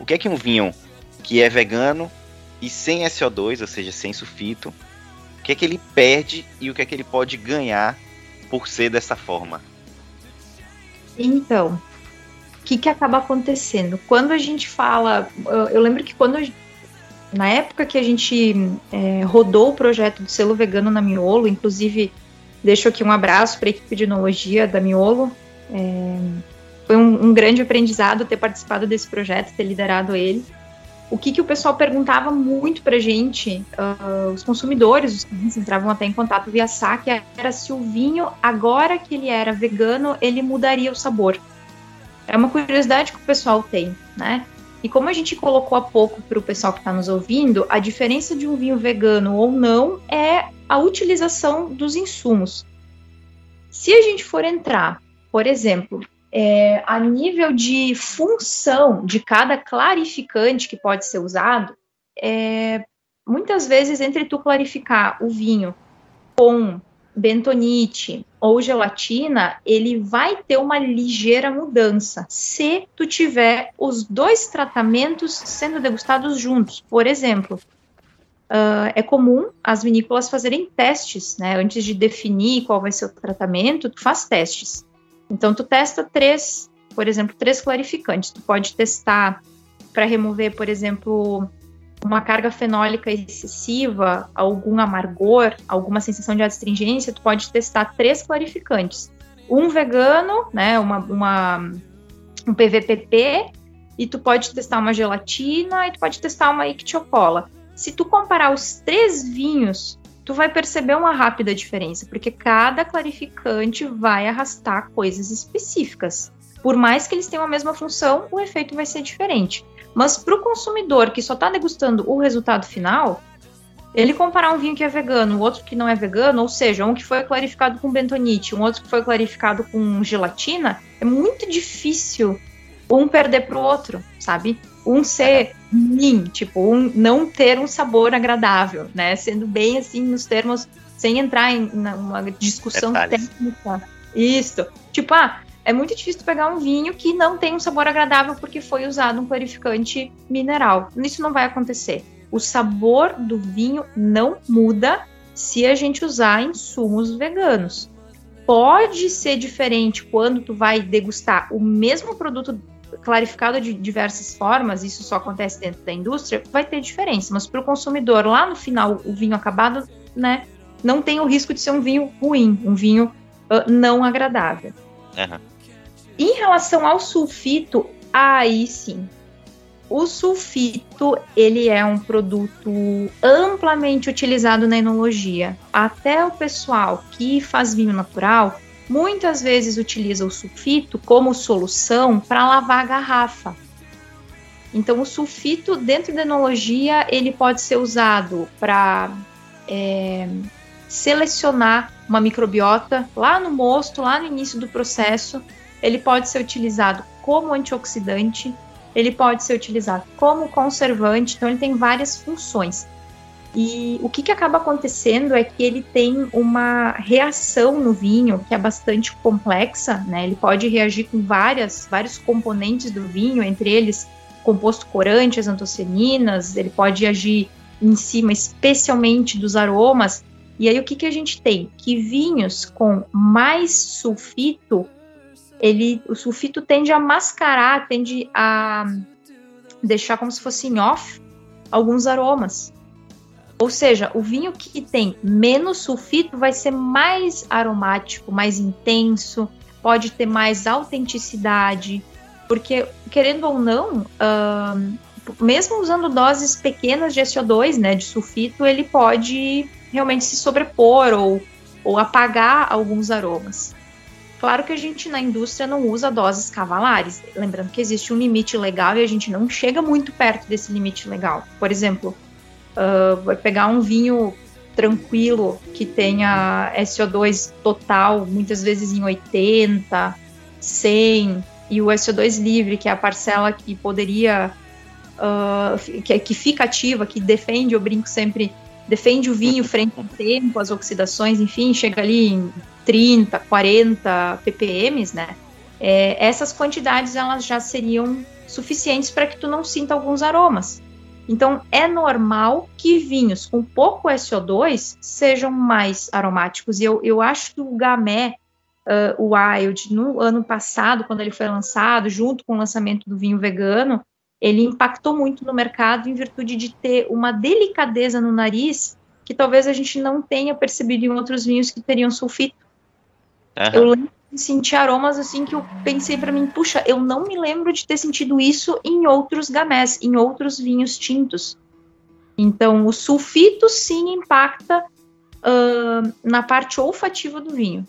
O que é que um vinho que é vegano e sem SO2, ou seja, sem sulfito, o que é que ele perde e o que é que ele pode ganhar por ser dessa forma? Então, o que, que acaba acontecendo? Quando a gente fala. Eu, lembro que quando na época que a gente é, rodou o projeto do selo vegano na Miolo, inclusive deixo aqui um abraço para a equipe de enologia da Miolo. É, foi um, um, grande aprendizado ter participado desse projeto, ter liderado ele. O que, que o pessoal perguntava muito para a gente, uh, os consumidores, os clientes entravam até em contato via saque, era se o vinho, agora que ele era vegano, ele mudaria o sabor. É uma curiosidade que o pessoal tem, né? E como a gente colocou há pouco para o pessoal que está nos ouvindo, a diferença de um vinho vegano ou não é a utilização dos insumos. Se a gente for entrar, por exemplo, é, a nível de função de cada clarificante que pode ser usado, é, muitas vezes entre tu clarificar o vinho com bentonite ou gelatina, ele vai ter uma ligeira mudança se tu tiver os dois tratamentos sendo degustados juntos. Por exemplo, uh, é comum as vinícolas fazerem testes, né? Antes de definir qual vai ser o tratamento, tu faz testes. Então, tu testa três, por exemplo, três clarificantes. Tu pode testar para remover, por exemplo, uma carga fenólica excessiva, algum amargor, alguma sensação de astringência, tu pode testar três clarificantes. Um vegano, né, uma, uma, um PVPP, e tu pode testar uma gelatina, e tu pode testar uma ictiocola. Se tu comparar os três vinhos, tu vai perceber uma rápida diferença, porque cada clarificante vai arrastar coisas específicas. Por mais que eles tenham a mesma função, o efeito vai ser diferente. Mas para o consumidor que só está degustando o resultado final, ele comparar um vinho que é vegano, o outro que não é vegano, ou seja, um que foi clarificado com bentonite, um outro que foi clarificado com gelatina, é muito difícil um perder para o outro, sabe? Um ser ruim, tipo, um não ter um sabor agradável, né? Sendo bem assim nos termos, sem entrar em uma discussão Detalhes. técnica. Isso. Tipo, ah, é muito difícil pegar um vinho que não tem um sabor agradável porque foi usado um clarificante mineral. Isso não vai acontecer. O sabor do vinho não muda se a gente usar insumos veganos. Pode ser diferente quando tu vai degustar o mesmo produto clarificado de diversas formas, isso só acontece dentro da indústria, vai ter diferença, mas para o consumidor lá no final o vinho acabado, né, não tem o risco de ser um vinho ruim, um vinho uh, não agradável. Uhum. Em relação ao sulfito, aí sim. O sulfito, ele é um produto amplamente utilizado na enologia. Até o pessoal que faz vinho natural, muitas vezes utiliza o sulfito como solução para lavar a garrafa. Então, o sulfito dentro da enologia ele pode ser usado para é, selecionar uma microbiota lá no mosto, lá no início do processo. Ele pode ser utilizado como antioxidante, ele pode ser utilizado como conservante, então ele tem várias funções. E o que, que acaba acontecendo é que ele tem uma reação no vinho que é bastante complexa, né? Ele pode reagir com várias, vários componentes do vinho, entre eles composto corante, as antocianinas, ele pode agir em cima especialmente dos aromas. E aí o que, que a gente tem? Que vinhos com mais sulfito, ele, o sulfito tende a mascarar, tende a deixar como se fosse em off alguns aromas. Ou seja, o vinho que tem menos sulfito vai ser mais aromático, mais intenso, pode ter mais autenticidade, porque, querendo ou não, mesmo usando doses pequenas de SO2, né, de sulfito, ele pode realmente se sobrepor ou, ou apagar alguns aromas. Claro que a gente na indústria não usa doses cavalares, lembrando que existe um limite legal e a gente não chega muito perto desse limite legal. Por exemplo, uh, vai pegar um vinho tranquilo que tenha SO2 total, muitas vezes em 80, 100, e o SO2 livre, que é a parcela que poderia, uh, que, que fica ativa, que defende, eu brinco sempre, defende o vinho frente ao tempo, as oxidações, enfim, chega ali em 30, 40 ppm, né? É, essas quantidades elas já seriam suficientes para que tu não sinta alguns aromas. Então, é normal que vinhos com pouco SO2 sejam mais aromáticos. E eu, eu acho que o Gamay uh, Wild no ano passado, quando ele foi lançado, junto com o lançamento do vinho vegano, ele impactou muito no mercado em virtude de ter uma delicadeza no nariz que talvez a gente não tenha percebido em outros vinhos que teriam sulfito. Uhum. Eu lembro de sentir aromas assim que eu pensei para mim, puxa, eu não me lembro de ter sentido isso em outros gamés, em outros vinhos tintos. Então, o sulfito sim impacta uh, na parte olfativa do vinho.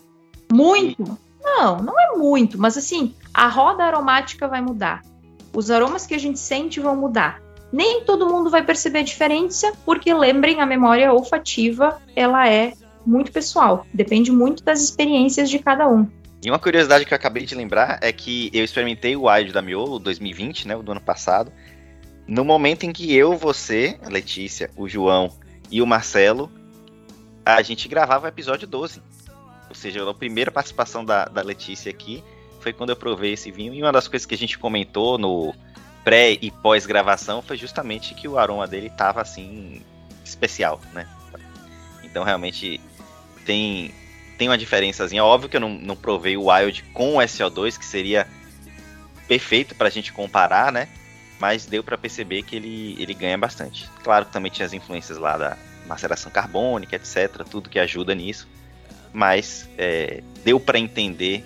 Muito? Não, não é muito, mas assim, a roda aromática vai mudar. Os aromas que a gente sente vão mudar. Nem todo mundo vai perceber a diferença, porque lembrem, a memória olfativa, ela é muito pessoal, depende muito das experiências de cada um. E uma curiosidade que eu acabei de lembrar é que eu experimentei o Wild da Miolo 2020, né, o do ano passado, no momento em que eu, você, a Letícia, o João e o Marcelo, a gente gravava o episódio 12. Ou seja, a primeira participação da, da Letícia aqui foi quando eu provei esse vinho. E uma das coisas que a gente comentou no pré e pós gravação foi justamente que o aroma dele tava assim especial, né? Então realmente tem tem uma diferençazinha. Óbvio que eu não, não provei o Wild com o SO2, que seria perfeito para a gente comparar, né? Mas deu para perceber que ele, ele ganha bastante. Claro que também tinha as influências lá da maceração carbônica, etc. Tudo que ajuda nisso mas é, deu para entender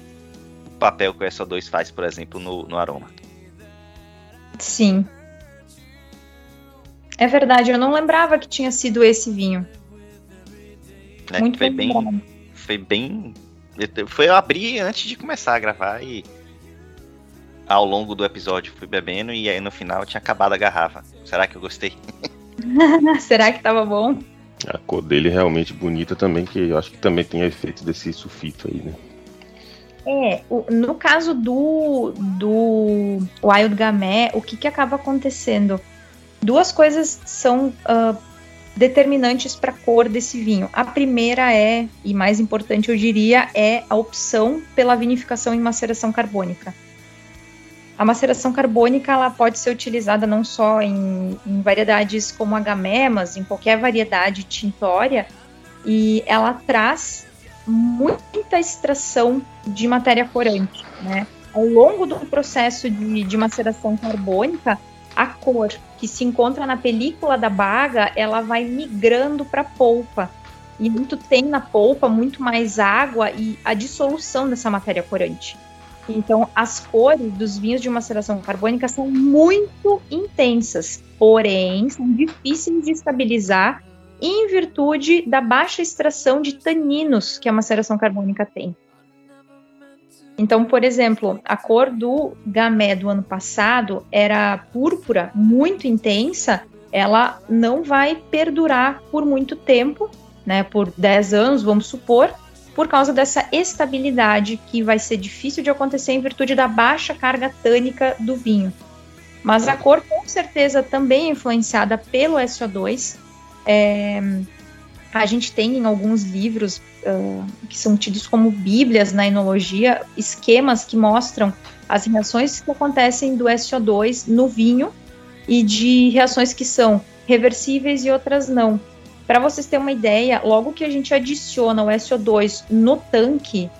o papel que o SO2 faz, por exemplo, no, no aroma. Sim. É verdade, eu não lembrava que tinha sido esse vinho. É, Muito foi bem, foi bem. Foi eu abrir antes de começar a gravar e ao longo do episódio fui bebendo e aí no final tinha acabado a garrafa. Será que eu gostei? Será que tava bom? A cor dele é realmente bonita também, que eu acho que também tem efeito desse sulfito aí, né? É, o, no caso do, do Wild Gamay, o que, que acaba acontecendo? Duas coisas são uh, determinantes para a cor desse vinho. A primeira é, e mais importante eu diria, é a opção pela vinificação em maceração carbônica. A maceração carbônica ela pode ser utilizada não só em, em variedades como a gamé, mas em qualquer variedade tintória, e ela traz muita extração de matéria corante. Né? Ao longo do processo de, de maceração carbônica, a cor que se encontra na película da baga, ela vai migrando para a polpa. E muito tem na polpa muito mais água e a dissolução dessa matéria corante. Então, as cores dos vinhos de maceração carbônica são muito intensas, porém são difíceis de estabilizar em virtude da baixa extração de taninos que a maceração carbônica tem. Então, por exemplo, a cor do gamé do ano passado era púrpura, muito intensa, ela não vai perdurar por muito tempo né, por 10 anos, vamos supor, por causa dessa estabilidade que vai ser difícil de acontecer em virtude da baixa carga tânica do vinho. Mas a cor com certeza também é influenciada pelo SO2. É, a gente tem em alguns livros uh, que são tidos como bíblias na enologia esquemas que mostram as reações que acontecem do SO2 no vinho e de reações que são reversíveis e outras não. Para vocês terem uma ideia, logo que a gente adiciona o SO2 no tanque,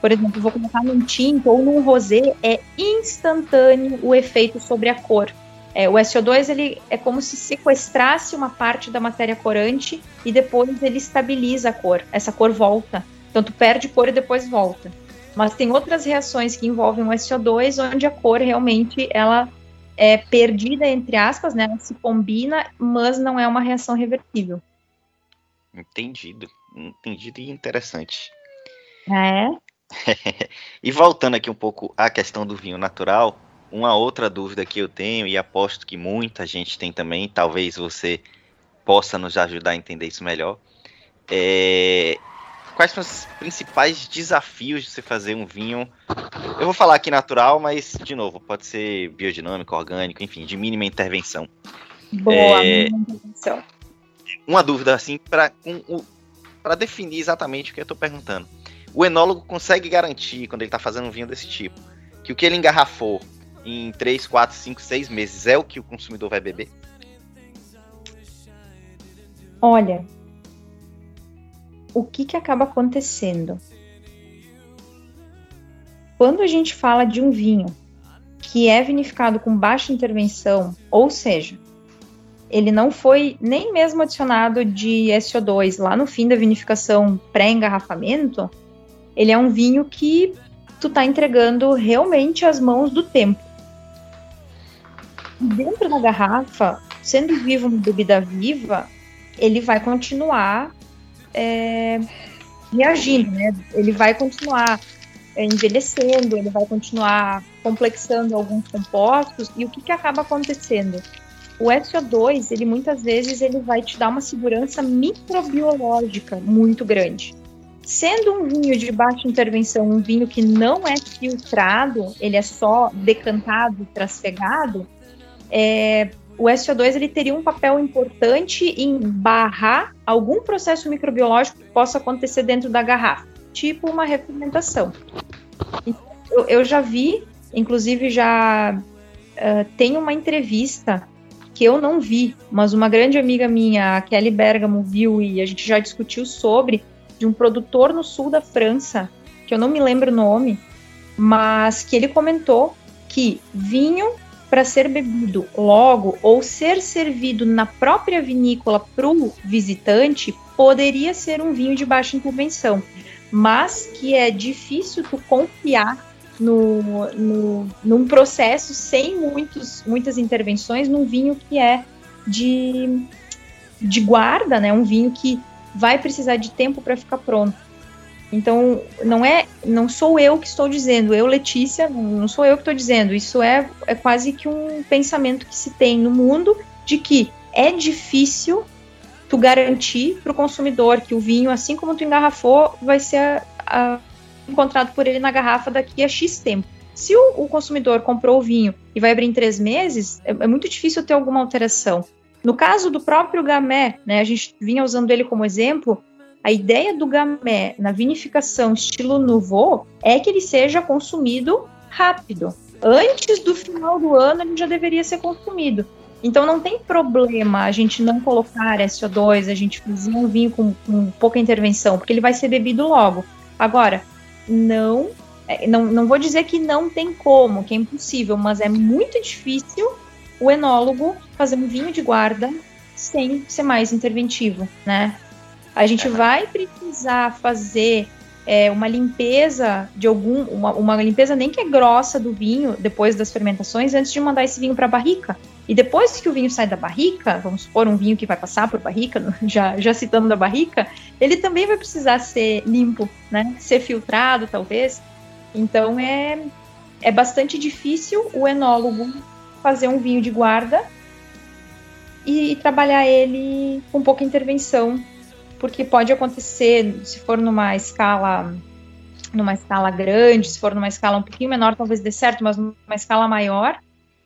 por exemplo, vou colocar num tinto ou num rosé, é instantâneo o efeito sobre a cor. É, o SO2 ele é como se sequestrasse uma parte da matéria corante e depois ele estabiliza a cor. Essa cor volta. Então tu perde cor e depois volta. Mas tem outras reações que envolvem o SO2 onde a cor realmente ela é perdida entre aspas, né? Ela se combina, mas não é uma reação reversível. Entendido. Entendido e interessante. É. e voltando aqui um pouco à questão do vinho natural, uma outra dúvida que eu tenho, e aposto que muita gente tem também, talvez você possa nos ajudar a entender isso melhor, é... quais são os principais desafios de você fazer um vinho? Eu vou falar aqui natural, mas, de novo, pode ser biodinâmico, orgânico, enfim, de mínima intervenção. Boa, é... mínima intervenção uma dúvida assim para para definir exatamente o que eu estou perguntando. O enólogo consegue garantir, quando ele está fazendo um vinho desse tipo, que o que ele engarrafou em 3, 4, 5, 6 meses é o que o consumidor vai beber? Olha, o que, que acaba acontecendo? Quando a gente fala de um vinho que é vinificado com baixa intervenção, ou seja, ele não foi nem mesmo adicionado de SO2 lá no fim da vinificação pré-engarrafamento, ele é um vinho que tu tá entregando realmente às mãos do tempo. Dentro da garrafa, sendo vivo uma bebida viva, ele vai continuar é, reagindo, né? Ele vai continuar é, envelhecendo, ele vai continuar complexando alguns compostos. E o que, que acaba acontecendo? O SO2, ele muitas vezes ele vai te dar uma segurança microbiológica muito grande. Sendo um vinho de baixa intervenção, um vinho que não é filtrado, ele é só decantado, trasfegado, é, o SO2 ele teria um papel importante em barrar algum processo microbiológico que possa acontecer dentro da garrafa, tipo uma refermentação. Eu, eu já vi, inclusive já uh, tem uma entrevista que eu não vi, mas uma grande amiga minha, a Kelly Bergamo, viu e a gente já discutiu sobre, de um produtor no sul da França, que eu não me lembro o nome, mas que ele comentou que vinho para ser bebido logo ou ser servido na própria vinícola para o visitante poderia ser um vinho de baixa intervenção, mas que é difícil tu confiar no, no, num processo sem muitos, muitas intervenções, num vinho que é de, de guarda, né? Um vinho que vai precisar de tempo para ficar pronto. Então, não é, não sou eu que estou dizendo, eu, Letícia, não sou eu que estou dizendo. Isso é, é quase que um pensamento que se tem no mundo de que é difícil tu garantir para o consumidor que o vinho, assim como tu engarrafou, vai ser a, a encontrado por ele na garrafa daqui a X tempo. Se o, o consumidor comprou o vinho e vai abrir em três meses, é, é, muito difícil ter alguma alteração. No caso do próprio gamé, né, a gente vinha usando ele como exemplo, a ideia do gamé na vinificação estilo nouveau é que ele seja consumido rápido. Antes do final do ano, ele já deveria ser consumido. Então não tem problema a gente não colocar SO2, a gente fazer um vinho com, com pouca intervenção, porque ele vai ser bebido logo. Agora, não, é, não, não vou dizer que não tem como, que é impossível, mas é muito difícil o enólogo fazer um vinho de guarda sem ser mais interventivo, né? A gente vai precisar fazer é, uma limpeza de algum, uma, uma, limpeza nem que é grossa do vinho depois das fermentações antes de mandar esse vinho para a barrica. E depois que o vinho sai da barrica, vamos supor um vinho que vai passar por barrica, já, já citando da barrica, ele também vai precisar ser limpo, né? Ser filtrado, talvez. Então é, é bastante difícil o enólogo fazer um vinho de guarda e, e trabalhar ele com pouca intervenção porque pode acontecer, se for numa escala numa escala grande, se for numa escala um pouquinho menor, talvez dê certo, mas numa escala maior,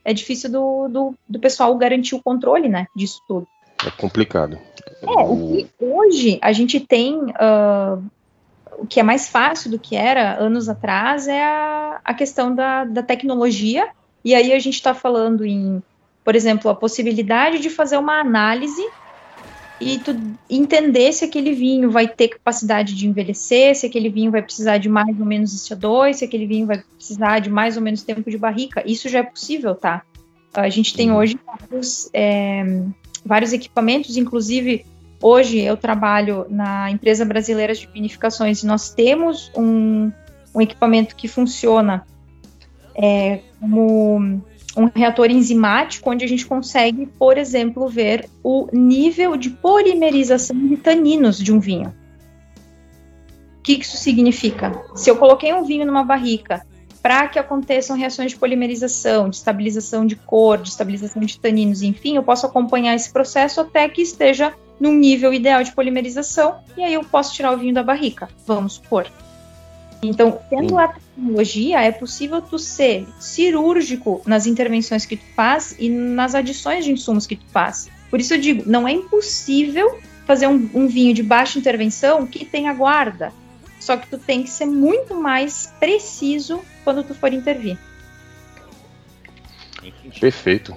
é difícil do, do, do pessoal garantir o controle, né, disso tudo. É complicado. É, o que hoje a gente tem, uh, o que é mais fácil do que era anos atrás, é a, a questão da, da tecnologia, e aí a gente está falando em, por exemplo, a possibilidade de fazer uma análise e tu entender se aquele vinho vai ter capacidade de envelhecer, se aquele vinho vai precisar de mais ou menos CO2, se aquele vinho vai precisar de mais ou menos tempo de barrica. Isso já é possível, tá? A gente tem hoje vários, é, vários equipamentos, inclusive hoje eu trabalho na empresa brasileira de vinificações e nós temos um, um equipamento que funciona é, como um reator enzimático, onde a gente consegue, por exemplo, ver o nível de polimerização de taninos de um vinho. O que isso significa? Se eu coloquei um vinho numa barrica para que aconteçam reações de polimerização, de estabilização de cor, de estabilização de taninos, enfim, eu posso acompanhar esse processo até que esteja num nível ideal de polimerização e aí eu posso tirar o vinho da barrica, vamos supor. Então, tendo a tecnologia, é possível tu ser cirúrgico nas intervenções que tu faz e nas adições de insumos que tu faz. Por isso eu digo, não é impossível fazer um, um vinho de baixa intervenção que tenha guarda. Só que tu tem que ser muito mais preciso quando tu for intervir. Perfeito.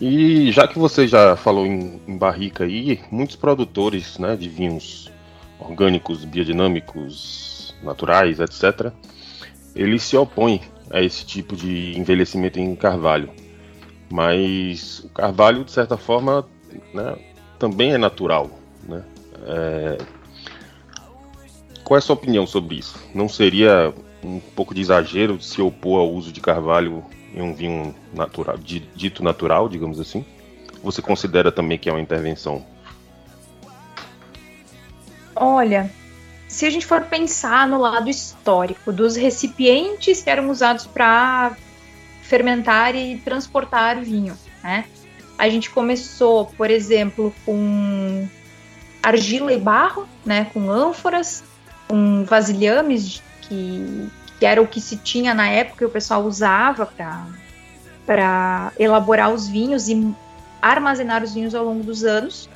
E já que você já falou em, em barrica aí, muitos produtores né, de vinhos orgânicos, biodinâmicos, naturais, etc., ele se opõe a esse tipo de envelhecimento em carvalho. Mas o carvalho, de certa forma, né, também é natural. Né? É... Qual é a sua opinião sobre isso? Não seria um pouco de exagero se opor ao uso de carvalho em um vinho natural, dito natural, digamos assim? Você considera também que é uma intervenção? Olha, se a gente for pensar no lado histórico dos recipientes que eram usados para fermentar e transportar vinho, né? A gente começou, por exemplo, com argila e barro, né, com ânforas, com vasilhames que, que era o que se tinha na época e o pessoal usava para elaborar os vinhos e armazenar os vinhos ao longo dos anos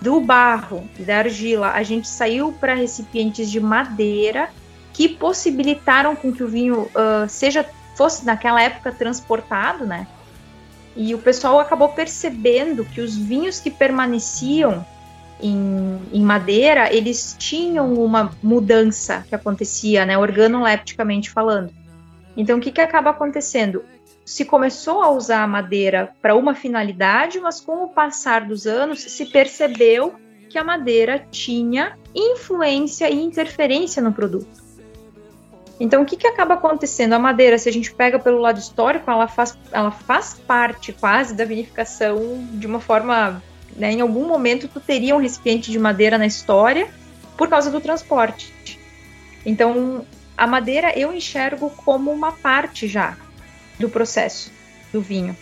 do barro e da argila, a gente saiu para recipientes de madeira que possibilitaram com que o vinho uh, seja fosse naquela época transportado, né? E o pessoal acabou percebendo que os vinhos que permaneciam em, em madeira, eles tinham uma mudança que acontecia, né, organolepticamente falando. Então, o que, que acaba acontecendo? Se começou a usar a madeira para uma finalidade, mas com o passar dos anos se percebeu que a madeira tinha influência e interferência no produto. Então, o que, que acaba acontecendo? A madeira, se a gente pega pelo lado histórico, ela faz, ela faz parte quase da vinificação de uma forma. Né, em algum momento, tu teria um recipiente de madeira na história por causa do transporte. Então, a madeira eu enxergo como uma parte já do processo do vinho.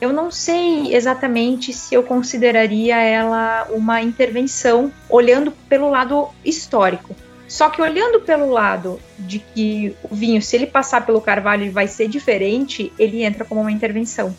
Eu não sei exatamente se eu consideraria ela uma intervenção olhando pelo lado histórico. Só que olhando pelo lado de que o vinho, se ele passar pelo carvalho, ele vai ser diferente, ele entra como uma intervenção.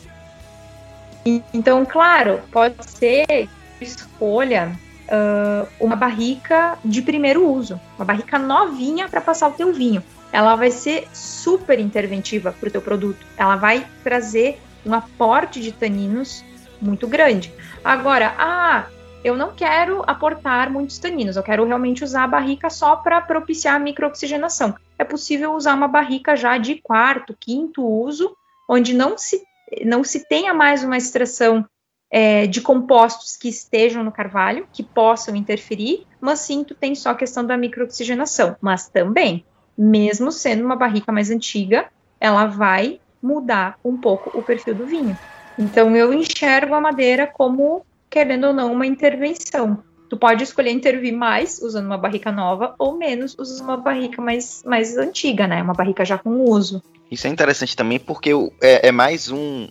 Então, claro, pode ser escolha uh, uma barrica de primeiro uso, uma barrica novinha para passar o teu vinho ela vai ser super interventiva para o teu produto. Ela vai trazer um aporte de taninos muito grande. Agora, ah, eu não quero aportar muitos taninos, eu quero realmente usar a barrica só para propiciar a microoxigenação. É possível usar uma barrica já de quarto, quinto uso, onde não se, não se tenha mais uma extração é, de compostos que estejam no carvalho, que possam interferir, mas sim tu tem só a questão da microoxigenação. Mas também mesmo sendo uma barrica mais antiga, ela vai mudar um pouco o perfil do vinho. Então eu enxergo a madeira como, querendo ou não, uma intervenção. Tu pode escolher intervir mais usando uma barrica nova ou menos usando uma barrica mais, mais antiga, né? Uma barrica já com uso. Isso é interessante também porque é, é mais um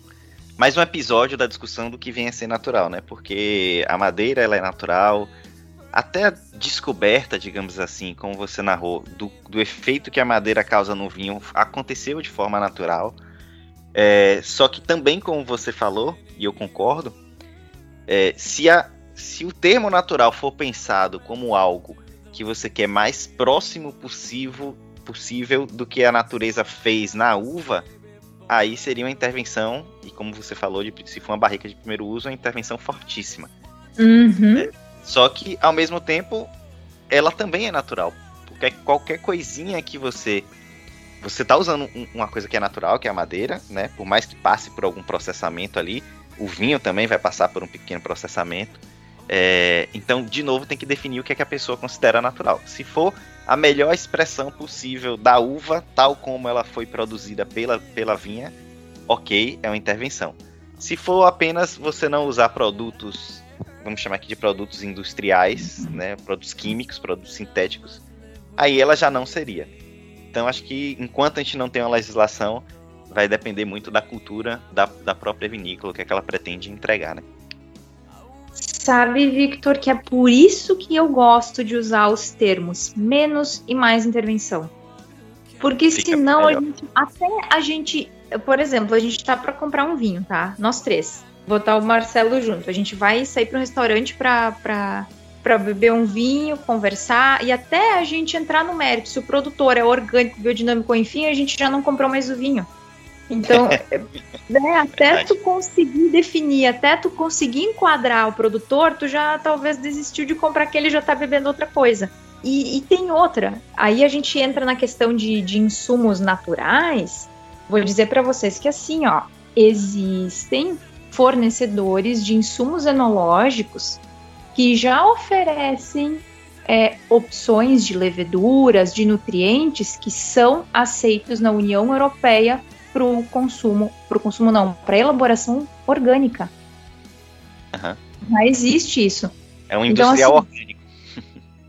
mais um episódio da discussão do que vem a ser natural, né? Porque a madeira ela é natural, até a descoberta, digamos assim, como você narrou, do, do efeito que a madeira causa no vinho aconteceu de forma natural. É, só que também, como você falou, e eu concordo, é, se, a, se o termo natural for pensado como algo que você quer mais próximo possível, possível do que a natureza fez na uva, aí seria uma intervenção, e como você falou, de, se for uma barrica de primeiro uso, uma intervenção fortíssima. Uhum. É, só que, ao mesmo tempo, ela também é natural. Porque qualquer coisinha que você. Você tá usando um, uma coisa que é natural, que é a madeira, né? Por mais que passe por algum processamento ali, o vinho também vai passar por um pequeno processamento. É, então, de novo, tem que definir o que, é que a pessoa considera natural. Se for a melhor expressão possível da uva, tal como ela foi produzida pela, pela vinha, ok, é uma intervenção. Se for apenas você não usar produtos vamos chamar aqui de produtos industriais, né, produtos químicos, produtos sintéticos, aí ela já não seria. Então acho que enquanto a gente não tem uma legislação, vai depender muito da cultura da, da própria vinícola, o que, é que ela pretende entregar, né? Sabe, Victor, que é por isso que eu gosto de usar os termos menos e mais intervenção. Porque Fica senão a gente, até a gente, por exemplo, a gente tá para comprar um vinho, tá? Nós três botar o Marcelo junto. A gente vai sair para um restaurante para para beber um vinho, conversar e até a gente entrar no mérito. Se o produtor é orgânico, biodinâmico, enfim, a gente já não comprou mais o vinho. Então, né, até tu conseguir definir, até tu conseguir enquadrar o produtor, tu já talvez desistiu de comprar que ele já tá bebendo outra coisa. E, e tem outra. Aí a gente entra na questão de, de insumos naturais. Vou dizer para vocês que assim, ó, existem fornecedores de insumos enológicos que já oferecem é, opções de leveduras, de nutrientes que são aceitos na União Europeia para o consumo, para o consumo não, para elaboração orgânica. Uhum. Existe isso. É um então, industrial então, assim, orgânico.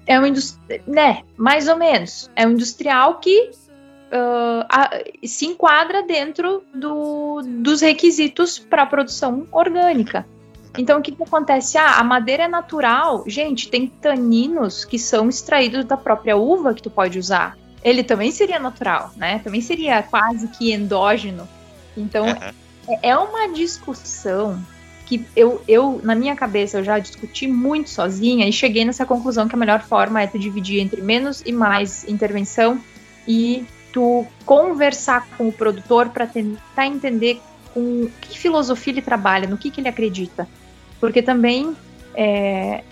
É um industrial, né? Mais ou menos. É um industrial que uh, a, se enquadra dentro do, dos requisitos para a produção orgânica. Então, o que, que acontece? Ah, a madeira é natural. Gente, tem taninos que são extraídos da própria uva que tu pode usar. Ele também seria natural, né? Também seria quase que endógeno. Então, uhum. é uma discussão que eu, eu, na minha cabeça, eu já discuti muito sozinha e cheguei nessa conclusão que a melhor forma é tu dividir entre menos e mais intervenção e tu conversar com o produtor para tentar entender com que filosofia ele trabalha, no que, que ele acredita. Porque também é,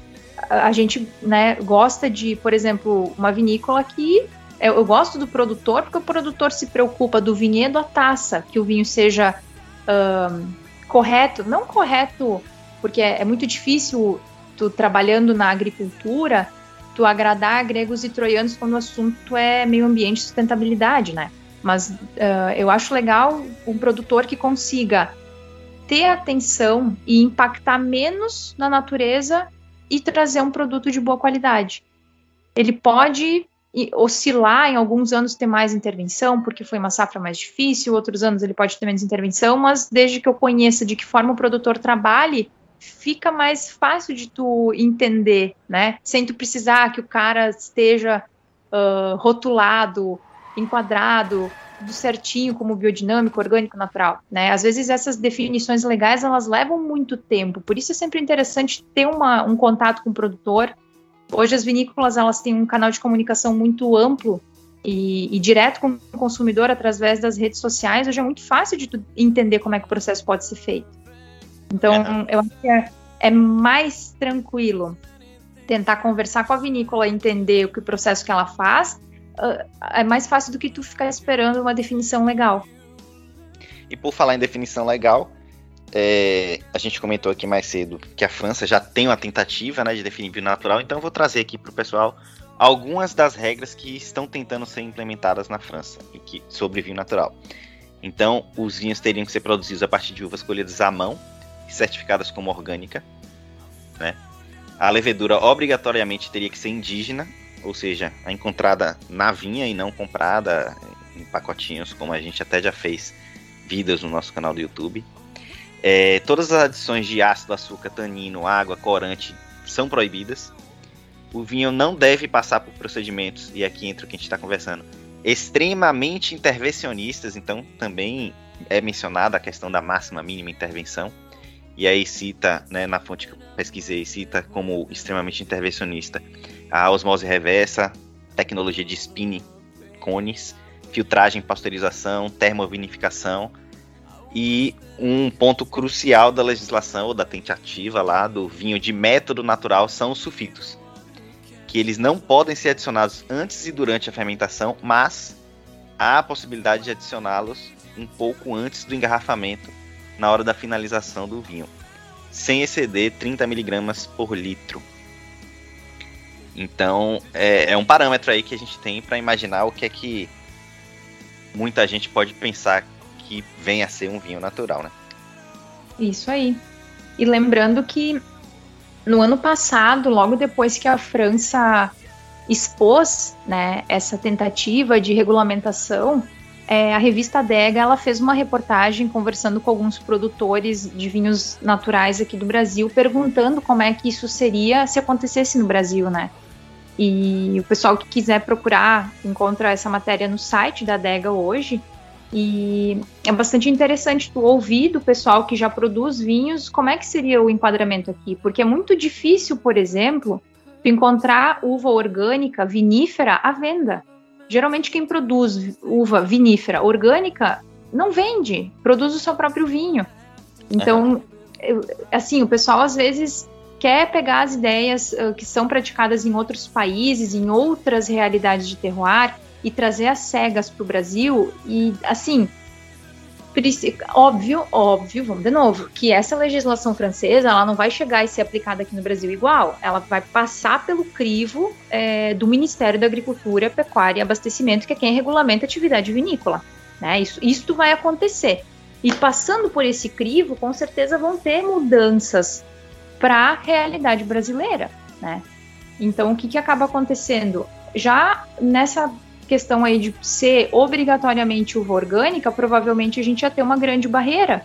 a gente né, gosta de, por exemplo, uma vinícola que eu, eu, gosto do produtor porque o produtor se preocupa do vinhedo à taça, que o vinho seja correto, não correto, porque é, é muito difícil tu trabalhando na agricultura tu agradar gregos e troianos quando o assunto é meio ambiente e sustentabilidade, né? Mas uh, eu acho legal um produtor que consiga ter atenção e impactar menos na natureza e trazer um produto de boa qualidade. Ele pode oscilar em alguns anos ter mais intervenção, porque foi uma safra mais difícil, outros anos ele pode ter menos intervenção, mas desde que eu conheça de que forma o produtor trabalhe, fica mais fácil de tu entender, né? Sem tu precisar que o cara esteja uh, rotulado, enquadrado, tudo certinho como biodinâmico, orgânico, natural, né? Às vezes essas definições legais elas levam muito tempo, por isso é sempre interessante ter uma, um contato com o produtor. Hoje as vinícolas elas têm um canal de comunicação muito amplo e, e, direto com o consumidor através das redes sociais. Hoje é muito fácil de entender como é que o processo pode ser feito. Então, é. eu acho que é, é, mais tranquilo tentar conversar com a vinícola, entender o que o processo que ela faz, uh, é mais fácil do que tu ficar esperando uma definição legal. E por falar em definição legal, é, a gente comentou aqui mais cedo que a França já tem uma tentativa né, de definir vinho natural, então eu vou trazer aqui para o pessoal algumas das regras que estão tentando ser implementadas na França que, sobre vinho natural. Então, os vinhos teriam que ser produzidos a partir de uvas colhidas à mão, certificadas como orgânica, né? A levedura obrigatoriamente teria que ser indígena, ou seja, a encontrada na vinha e não comprada em pacotinhos, como a gente até já fez vídeos no nosso canal do YouTube. É, todas as adições de ácido, açúcar, tanino, água, corante são proibidas. o vinho não deve passar por procedimentos, e aqui entra o que a gente está conversando, extremamente intervencionistas, então também é mencionada a questão da máxima mínima intervenção, e aí cita, né, na fonte que eu pesquisei, cita como extremamente intervencionista a osmose reversa, tecnologia de spinning, cones, filtragem, pasteurização, termovinificação e um ponto crucial da legislação ou da tentativa lá do vinho de método natural são os sulfitos, que eles não podem ser adicionados antes e durante a fermentação, mas há a possibilidade de adicioná-los um pouco antes do engarrafamento, na hora da finalização do vinho, sem exceder 30 mg por litro. Então, é, é, um parâmetro aí que a gente tem para imaginar o que é que muita gente pode pensar que venha a ser um vinho natural, né? Isso aí. E lembrando que no ano passado, logo depois que a França expôs né, essa tentativa de regulamentação, é, a revista Dega ela fez uma reportagem conversando com alguns produtores de vinhos naturais aqui do Brasil, perguntando como é que isso seria se acontecesse no Brasil, né? E o pessoal que quiser procurar encontra essa matéria no site da Adega hoje. E é bastante interessante tu ouvir do pessoal que já produz vinhos como é que seria o enquadramento aqui, porque é muito difícil, por exemplo, tu encontrar uva orgânica vinífera à venda. Geralmente quem produz uva vinífera orgânica não vende, produz o seu próprio vinho. Então, assim, o pessoal às vezes quer pegar as ideias uh, que são praticadas em outros países, em outras realidades de terroir e trazer as cegas para o Brasil e assim óbvio, óbvio, vamos de novo, que essa legislação francesa ela não vai chegar e ser aplicada aqui no Brasil igual, ela vai passar pelo crivo é, do Ministério da Agricultura, Pecuária e Abastecimento, que é quem regulamenta a atividade vinícola. Né? Isso, isso vai acontecer. E passando por esse crivo, com certeza vão ter mudanças para a realidade brasileira, né? Então, o que, que acaba acontecendo? Já nessa questão aí de ser obrigatoriamente uva orgânica, provavelmente a gente ia ter uma grande barreira,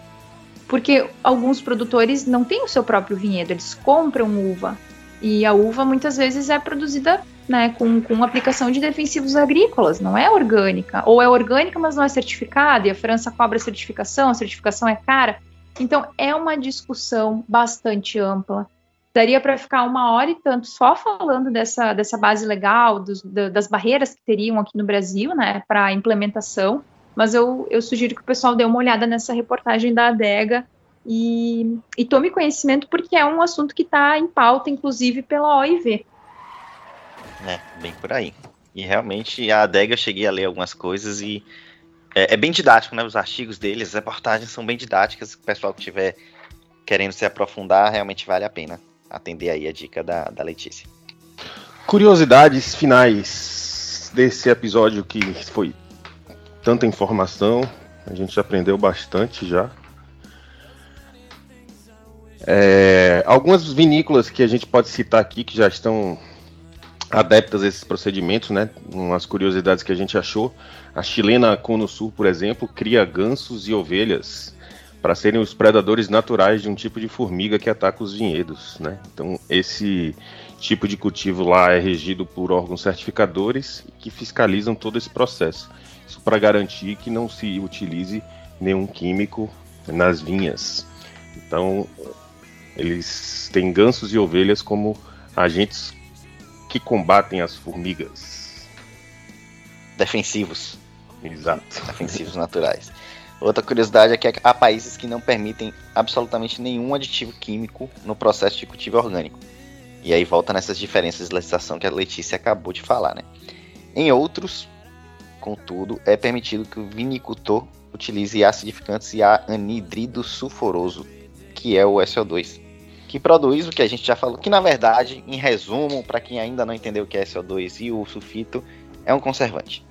porque alguns produtores não têm o seu próprio vinhedo, eles compram uva, e a uva muitas vezes é produzida né, com, com aplicação de defensivos agrícolas, não é orgânica, ou é orgânica, mas não é certificada, e a França cobra certificação, a certificação é cara, então, é uma discussão bastante ampla. Daria para ficar uma hora e tanto só falando dessa, dessa base legal, dos, das barreiras que teriam aqui no Brasil, né, para a implementação, mas eu, eu sugiro que o pessoal dê uma olhada nessa reportagem da ADEGA e, e tome conhecimento, porque é um assunto que está em pauta, inclusive, pela OIV. É, bem por aí. E realmente a ADEGA eu cheguei a ler algumas coisas e é, é, bem didático, né? Os artigos deles, as reportagens são bem didáticas. O pessoal que estiver querendo se aprofundar, realmente vale a pena atender aí a dica da, da Letícia. Curiosidades finais desse episódio que foi tanta informação, a gente aprendeu bastante já. É, algumas vinícolas que a gente pode citar aqui que já estão adeptas a esses procedimentos, né? Umas curiosidades que a gente achou. A chilena Cono Sul, por exemplo, cria gansos e ovelhas para serem os predadores naturais de um tipo de formiga que ataca os vinhedos, né? Então, esse tipo de cultivo lá é regido por órgãos certificadores que fiscalizam todo esse processo. Isso para garantir que não se utilize nenhum químico nas vinhas. Então, eles têm gansos e ovelhas como agentes que combatem as formigas. Defensivos. Exato. Defensivos naturais. Outra curiosidade é que há países que não permitem absolutamente nenhum aditivo químico no processo de cultivo orgânico. E aí volta nessas diferenças de legislação que a Letícia acabou de falar, né? Em outros, contudo, é permitido que o vinicultor utilize acidificantes e anidrido sulfuroso, que é o SO2, que produz o que a gente já falou, que na verdade, em resumo, para quem ainda não entendeu o que é SO2 e o sulfito, é um conservante.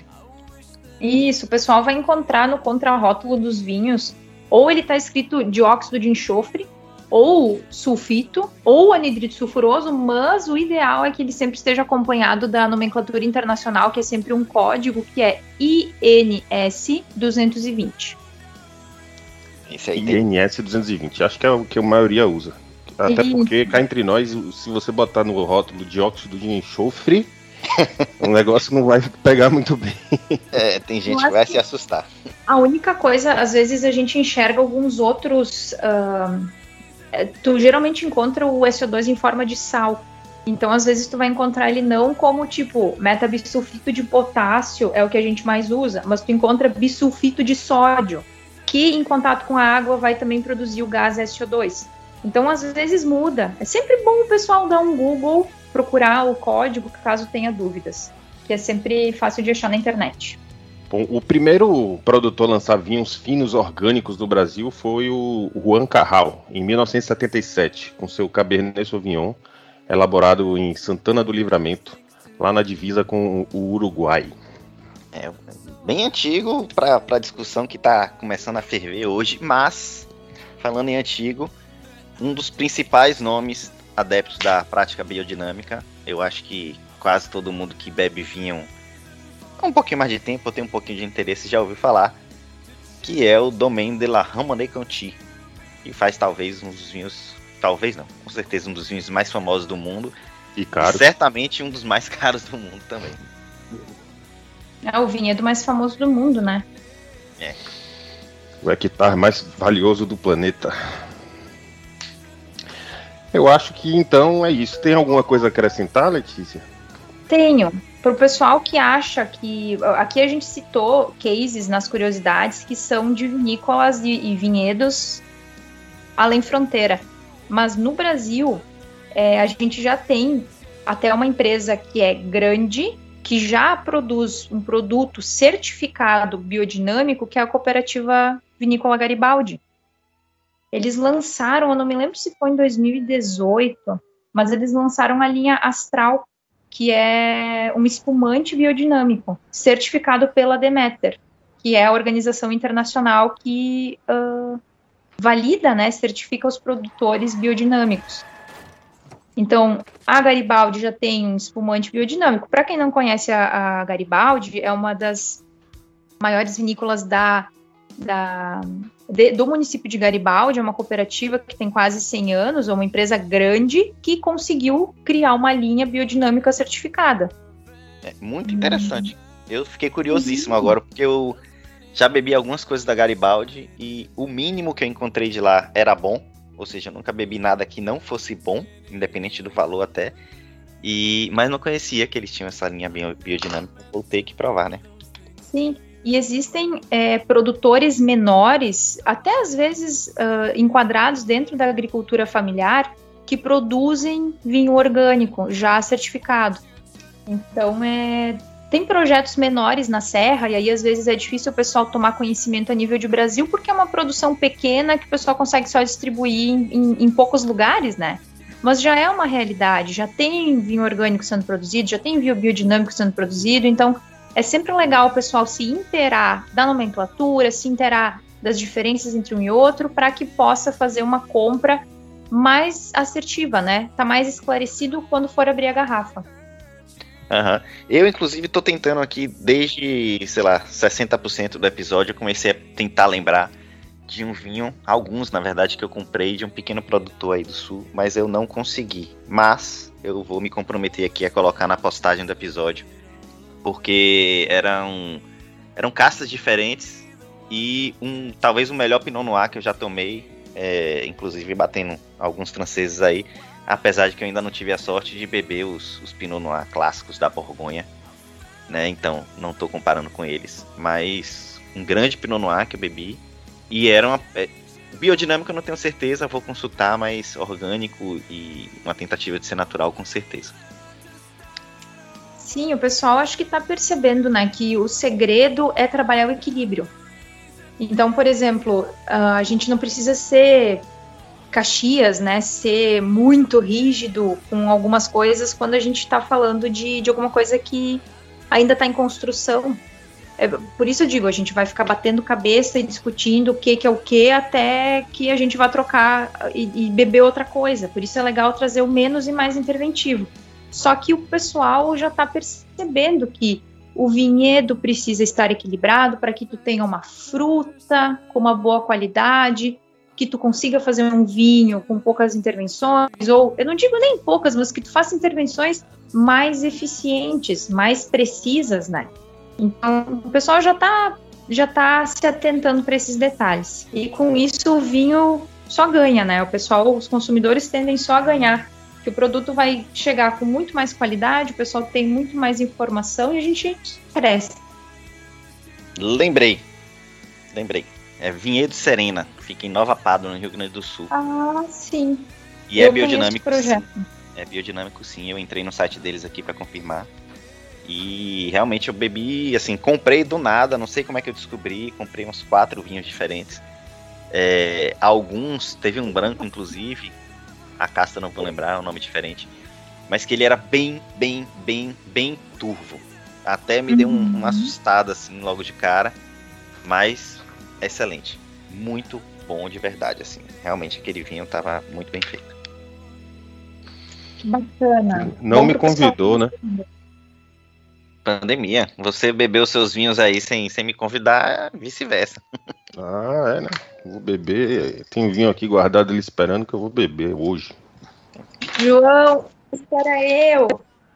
Isso, o pessoal vai encontrar no contrarótulo dos vinhos, ou ele está escrito dióxido de enxofre, ou sulfito, ou anidrito sulfuroso, mas o ideal é que ele sempre esteja acompanhado da nomenclatura internacional, que é sempre um código que é INS 220. Esse aí INS 220, acho que é o que a maioria usa Até porque, cá entre nós, se você botar no rótulo dióxido de enxofre, o negócio não vai pegar muito bem. É, tem gente que vai se assustar. A única coisa, às vezes a gente enxerga alguns outros. Uh, tu geralmente encontra o SO2 em forma de sal. Então, às vezes, tu vai encontrar ele não como tipo metabisulfito de potássio, é o que a gente mais usa, mas tu encontra bisulfito de sódio, que em contato com a água vai também produzir o gás SO2. Então, às vezes muda. É sempre bom o pessoal dar um Google, procurar o código caso tenha dúvidas, que é sempre fácil de achar na internet. Bom, o primeiro produtor a lançar vinhos finos orgânicos do Brasil foi o Juan Carral, em 1977, com seu Cabernet Sauvignon, elaborado em Santana do Livramento, lá na divisa com o Uruguai. É bem antigo para a discussão que está começando a ferver hoje, mas falando em antigo, um dos principais nomes adeptos da prática biodinâmica. Eu acho que quase todo mundo que bebe vinho há um pouquinho mais de tempo, tem um pouquinho de interesse, já ouviu falar, que é o Domaine de la Ramonée Conti, que faz talvez um dos vinhos, talvez não, com certeza um dos vinhos mais famosos do mundo e caro. certamente um dos mais caros do mundo também. É o vinhedo mais famoso do mundo, né? É. O hectare mais valioso do planeta. Eu acho que então é isso. Tem alguma coisa a acrescentar, Letícia? Tenho. Para o pessoal que acha que. Aqui a gente citou cases nas curiosidades que são de vinícolas e, vinhedos além fronteira. Mas no Brasil, é, a gente já tem até uma empresa que é grande, que já produz um produto certificado biodinâmico, que é a cooperativa Vinícola Garibaldi. Eles lançaram, eu não me lembro se foi em 2018, mas eles lançaram a linha Astral, que é um espumante biodinâmico, certificado pela Demeter, que é a organização internacional que uh, valida, né, certifica os produtores biodinâmicos. Então, a Garibaldi já tem um espumante biodinâmico. Para quem não conhece a, a, Garibaldi, é uma das maiores vinícolas da, da de, do município de Garibaldi, é uma cooperativa que tem quase 100 anos, é uma empresa grande que conseguiu criar uma linha biodinâmica certificada. É muito interessante. Hum. Eu fiquei curiosíssimo agora, porque eu já bebi algumas coisas da Garibaldi e o mínimo que eu encontrei de lá era bom, ou seja, eu nunca bebi nada que não fosse bom, independente do valor até. E mas não conhecia que eles tinham essa linha biodinâmica. Vou ter que provar, né? Sim, e existem é, produtores menores, até às vezes uh, enquadrados dentro da agricultura familiar, que produzem vinho orgânico já certificado. Então, é, tem projetos menores na serra, e aí às vezes é difícil o pessoal tomar conhecimento a nível de Brasil, porque é uma produção pequena que o pessoal consegue só distribuir em, em, em poucos lugares, né? Mas já é uma realidade, já tem vinho orgânico sendo produzido, já tem vinho biodinâmico sendo produzido, então é sempre legal o pessoal se inteirar da nomenclatura, se inteirar das diferenças entre um e outro, para que possa fazer uma compra mais assertiva, né? Tá mais esclarecido quando for abrir a garrafa. Uhum. Eu, inclusive, tô tentando aqui, desde, sei lá, 60% do episódio, eu comecei a tentar lembrar de um vinho, alguns, na verdade, que eu comprei de um pequeno produtor aí do sul, mas eu não consegui. Mas eu vou me comprometer aqui a colocar na postagem do episódio porque eram eram castas diferentes e um talvez o melhor Pinot Noir que eu já tomei, é, inclusive batendo alguns franceses aí, apesar de que eu ainda não tive a sorte de beber os, os Pinot Noir clássicos da Borgonha, né? Então não estou comparando com eles, mas um grande Pinot Noir que eu bebi e era uma é, biodinâmica eu não tenho certeza, vou consultar, mas orgânico e uma tentativa de ser natural com certeza. Sim, o pessoal acho que está percebendo, né, que o segredo é trabalhar o equilíbrio. Então, por exemplo, a gente não precisa ser caxias, né, ser muito rígido com algumas coisas quando a gente está falando de, de alguma coisa que ainda está em construção. É, por isso eu digo, a gente vai ficar batendo cabeça e discutindo o que, que é o que até que a gente vá trocar e, e beber outra coisa. Por isso é legal trazer o menos e mais interventivo. Só que o pessoal já está percebendo que o vinhedo precisa estar equilibrado para que tu tenha uma fruta com uma boa qualidade, que tu consiga fazer um vinho com poucas intervenções, ou eu não digo nem poucas, mas que tu faça intervenções mais eficientes, mais precisas, né? Então, o pessoal já está já tá se atentando para esses detalhes. E com isso o vinho só ganha, né? O pessoal, os consumidores tendem só a ganhar. Que o produto vai chegar com muito mais qualidade, o pessoal tem muito mais informação e a gente cresce. Lembrei. Lembrei. É Vinhedo Serena, fica em Nova Pádua, no Rio Grande do Sul. Ah, sim. E é Eu é biodinâmico. Sim. É biodinâmico, sim. Eu entrei no site deles aqui para confirmar. E realmente eu bebi, assim, comprei do nada, não sei como é que eu descobri, comprei uns quatro vinhos diferentes. É, alguns, teve um branco, inclusive, a casta não vou lembrar, é um nome diferente, mas que ele era bem, bem, bem, bem turvo. Até me uhum. deu um, uma uhum. assustada, assim, logo de cara, mas excelente. Muito bom de verdade, assim. Realmente aquele vinho estava muito bem feito. Bacana. Não bom me convidou, pessoal. né? Pandemia. Você bebeu seus vinhos aí sem, sem me convidar, vice-versa. Ah, é, né? Vou beber. Tem vinho aqui guardado ali esperando que eu vou beber hoje. João, espera eu.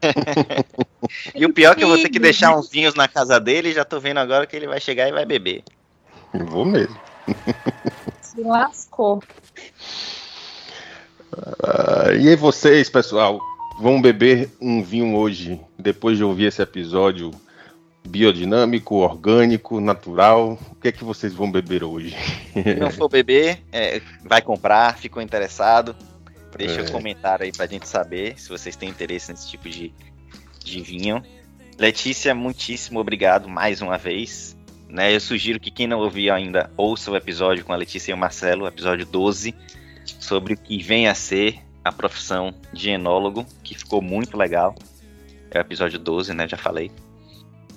e o pior é que eu vou ter que deixar uns vinhos na casa dele e já tô vendo agora que ele vai chegar e vai beber. Vou mesmo. Se lascou. Ah, e aí vocês, pessoal? vão beber um vinho hoje, depois de ouvir esse episódio biodinâmico, orgânico, natural. O que é que vocês vão beber hoje? Se não for beber, é, vai comprar, ficou interessado. Deixa é. um comentário aí pra gente saber se vocês têm interesse nesse tipo de, de vinho. Letícia, muitíssimo obrigado mais uma vez. Né, eu sugiro que quem não ouviu ainda ouça o episódio com a Letícia e o Marcelo, o episódio 12, sobre o que vem a ser a profissão de enólogo, que ficou muito legal. É o episódio 12, né? Já falei.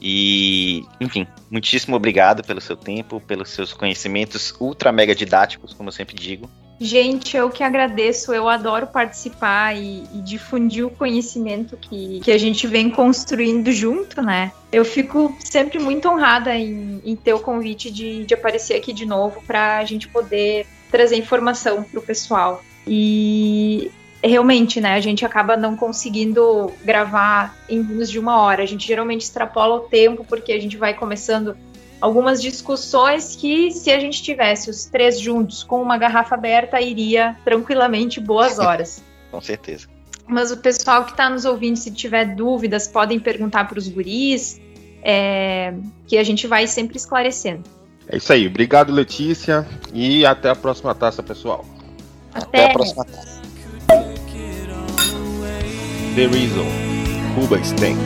E, enfim, muitíssimo obrigado pelo seu tempo, pelos seus conhecimentos ultra mega didáticos, como eu sempre digo. Gente, eu que agradeço, eu adoro participar e, e, difundir o conhecimento que, que a gente vem construindo junto, né? Eu fico sempre muito honrada em, em ter o convite de, de aparecer aqui de novo para a gente poder trazer informação para o pessoal. E realmente, né, a gente acaba não conseguindo gravar em menos de uma hora. A gente geralmente extrapola o tempo porque a gente vai começando algumas discussões que, se a gente tivesse os três juntos com uma garrafa aberta, iria tranquilamente boas horas. com certeza. Mas o pessoal que está nos ouvindo, se tiver dúvidas, podem perguntar para os guris, é, que a gente vai sempre esclarecendo. É isso aí. Obrigado, Letícia. E até a próxima taça, pessoal. Até, até a próxima taça. The Reason, your Stank.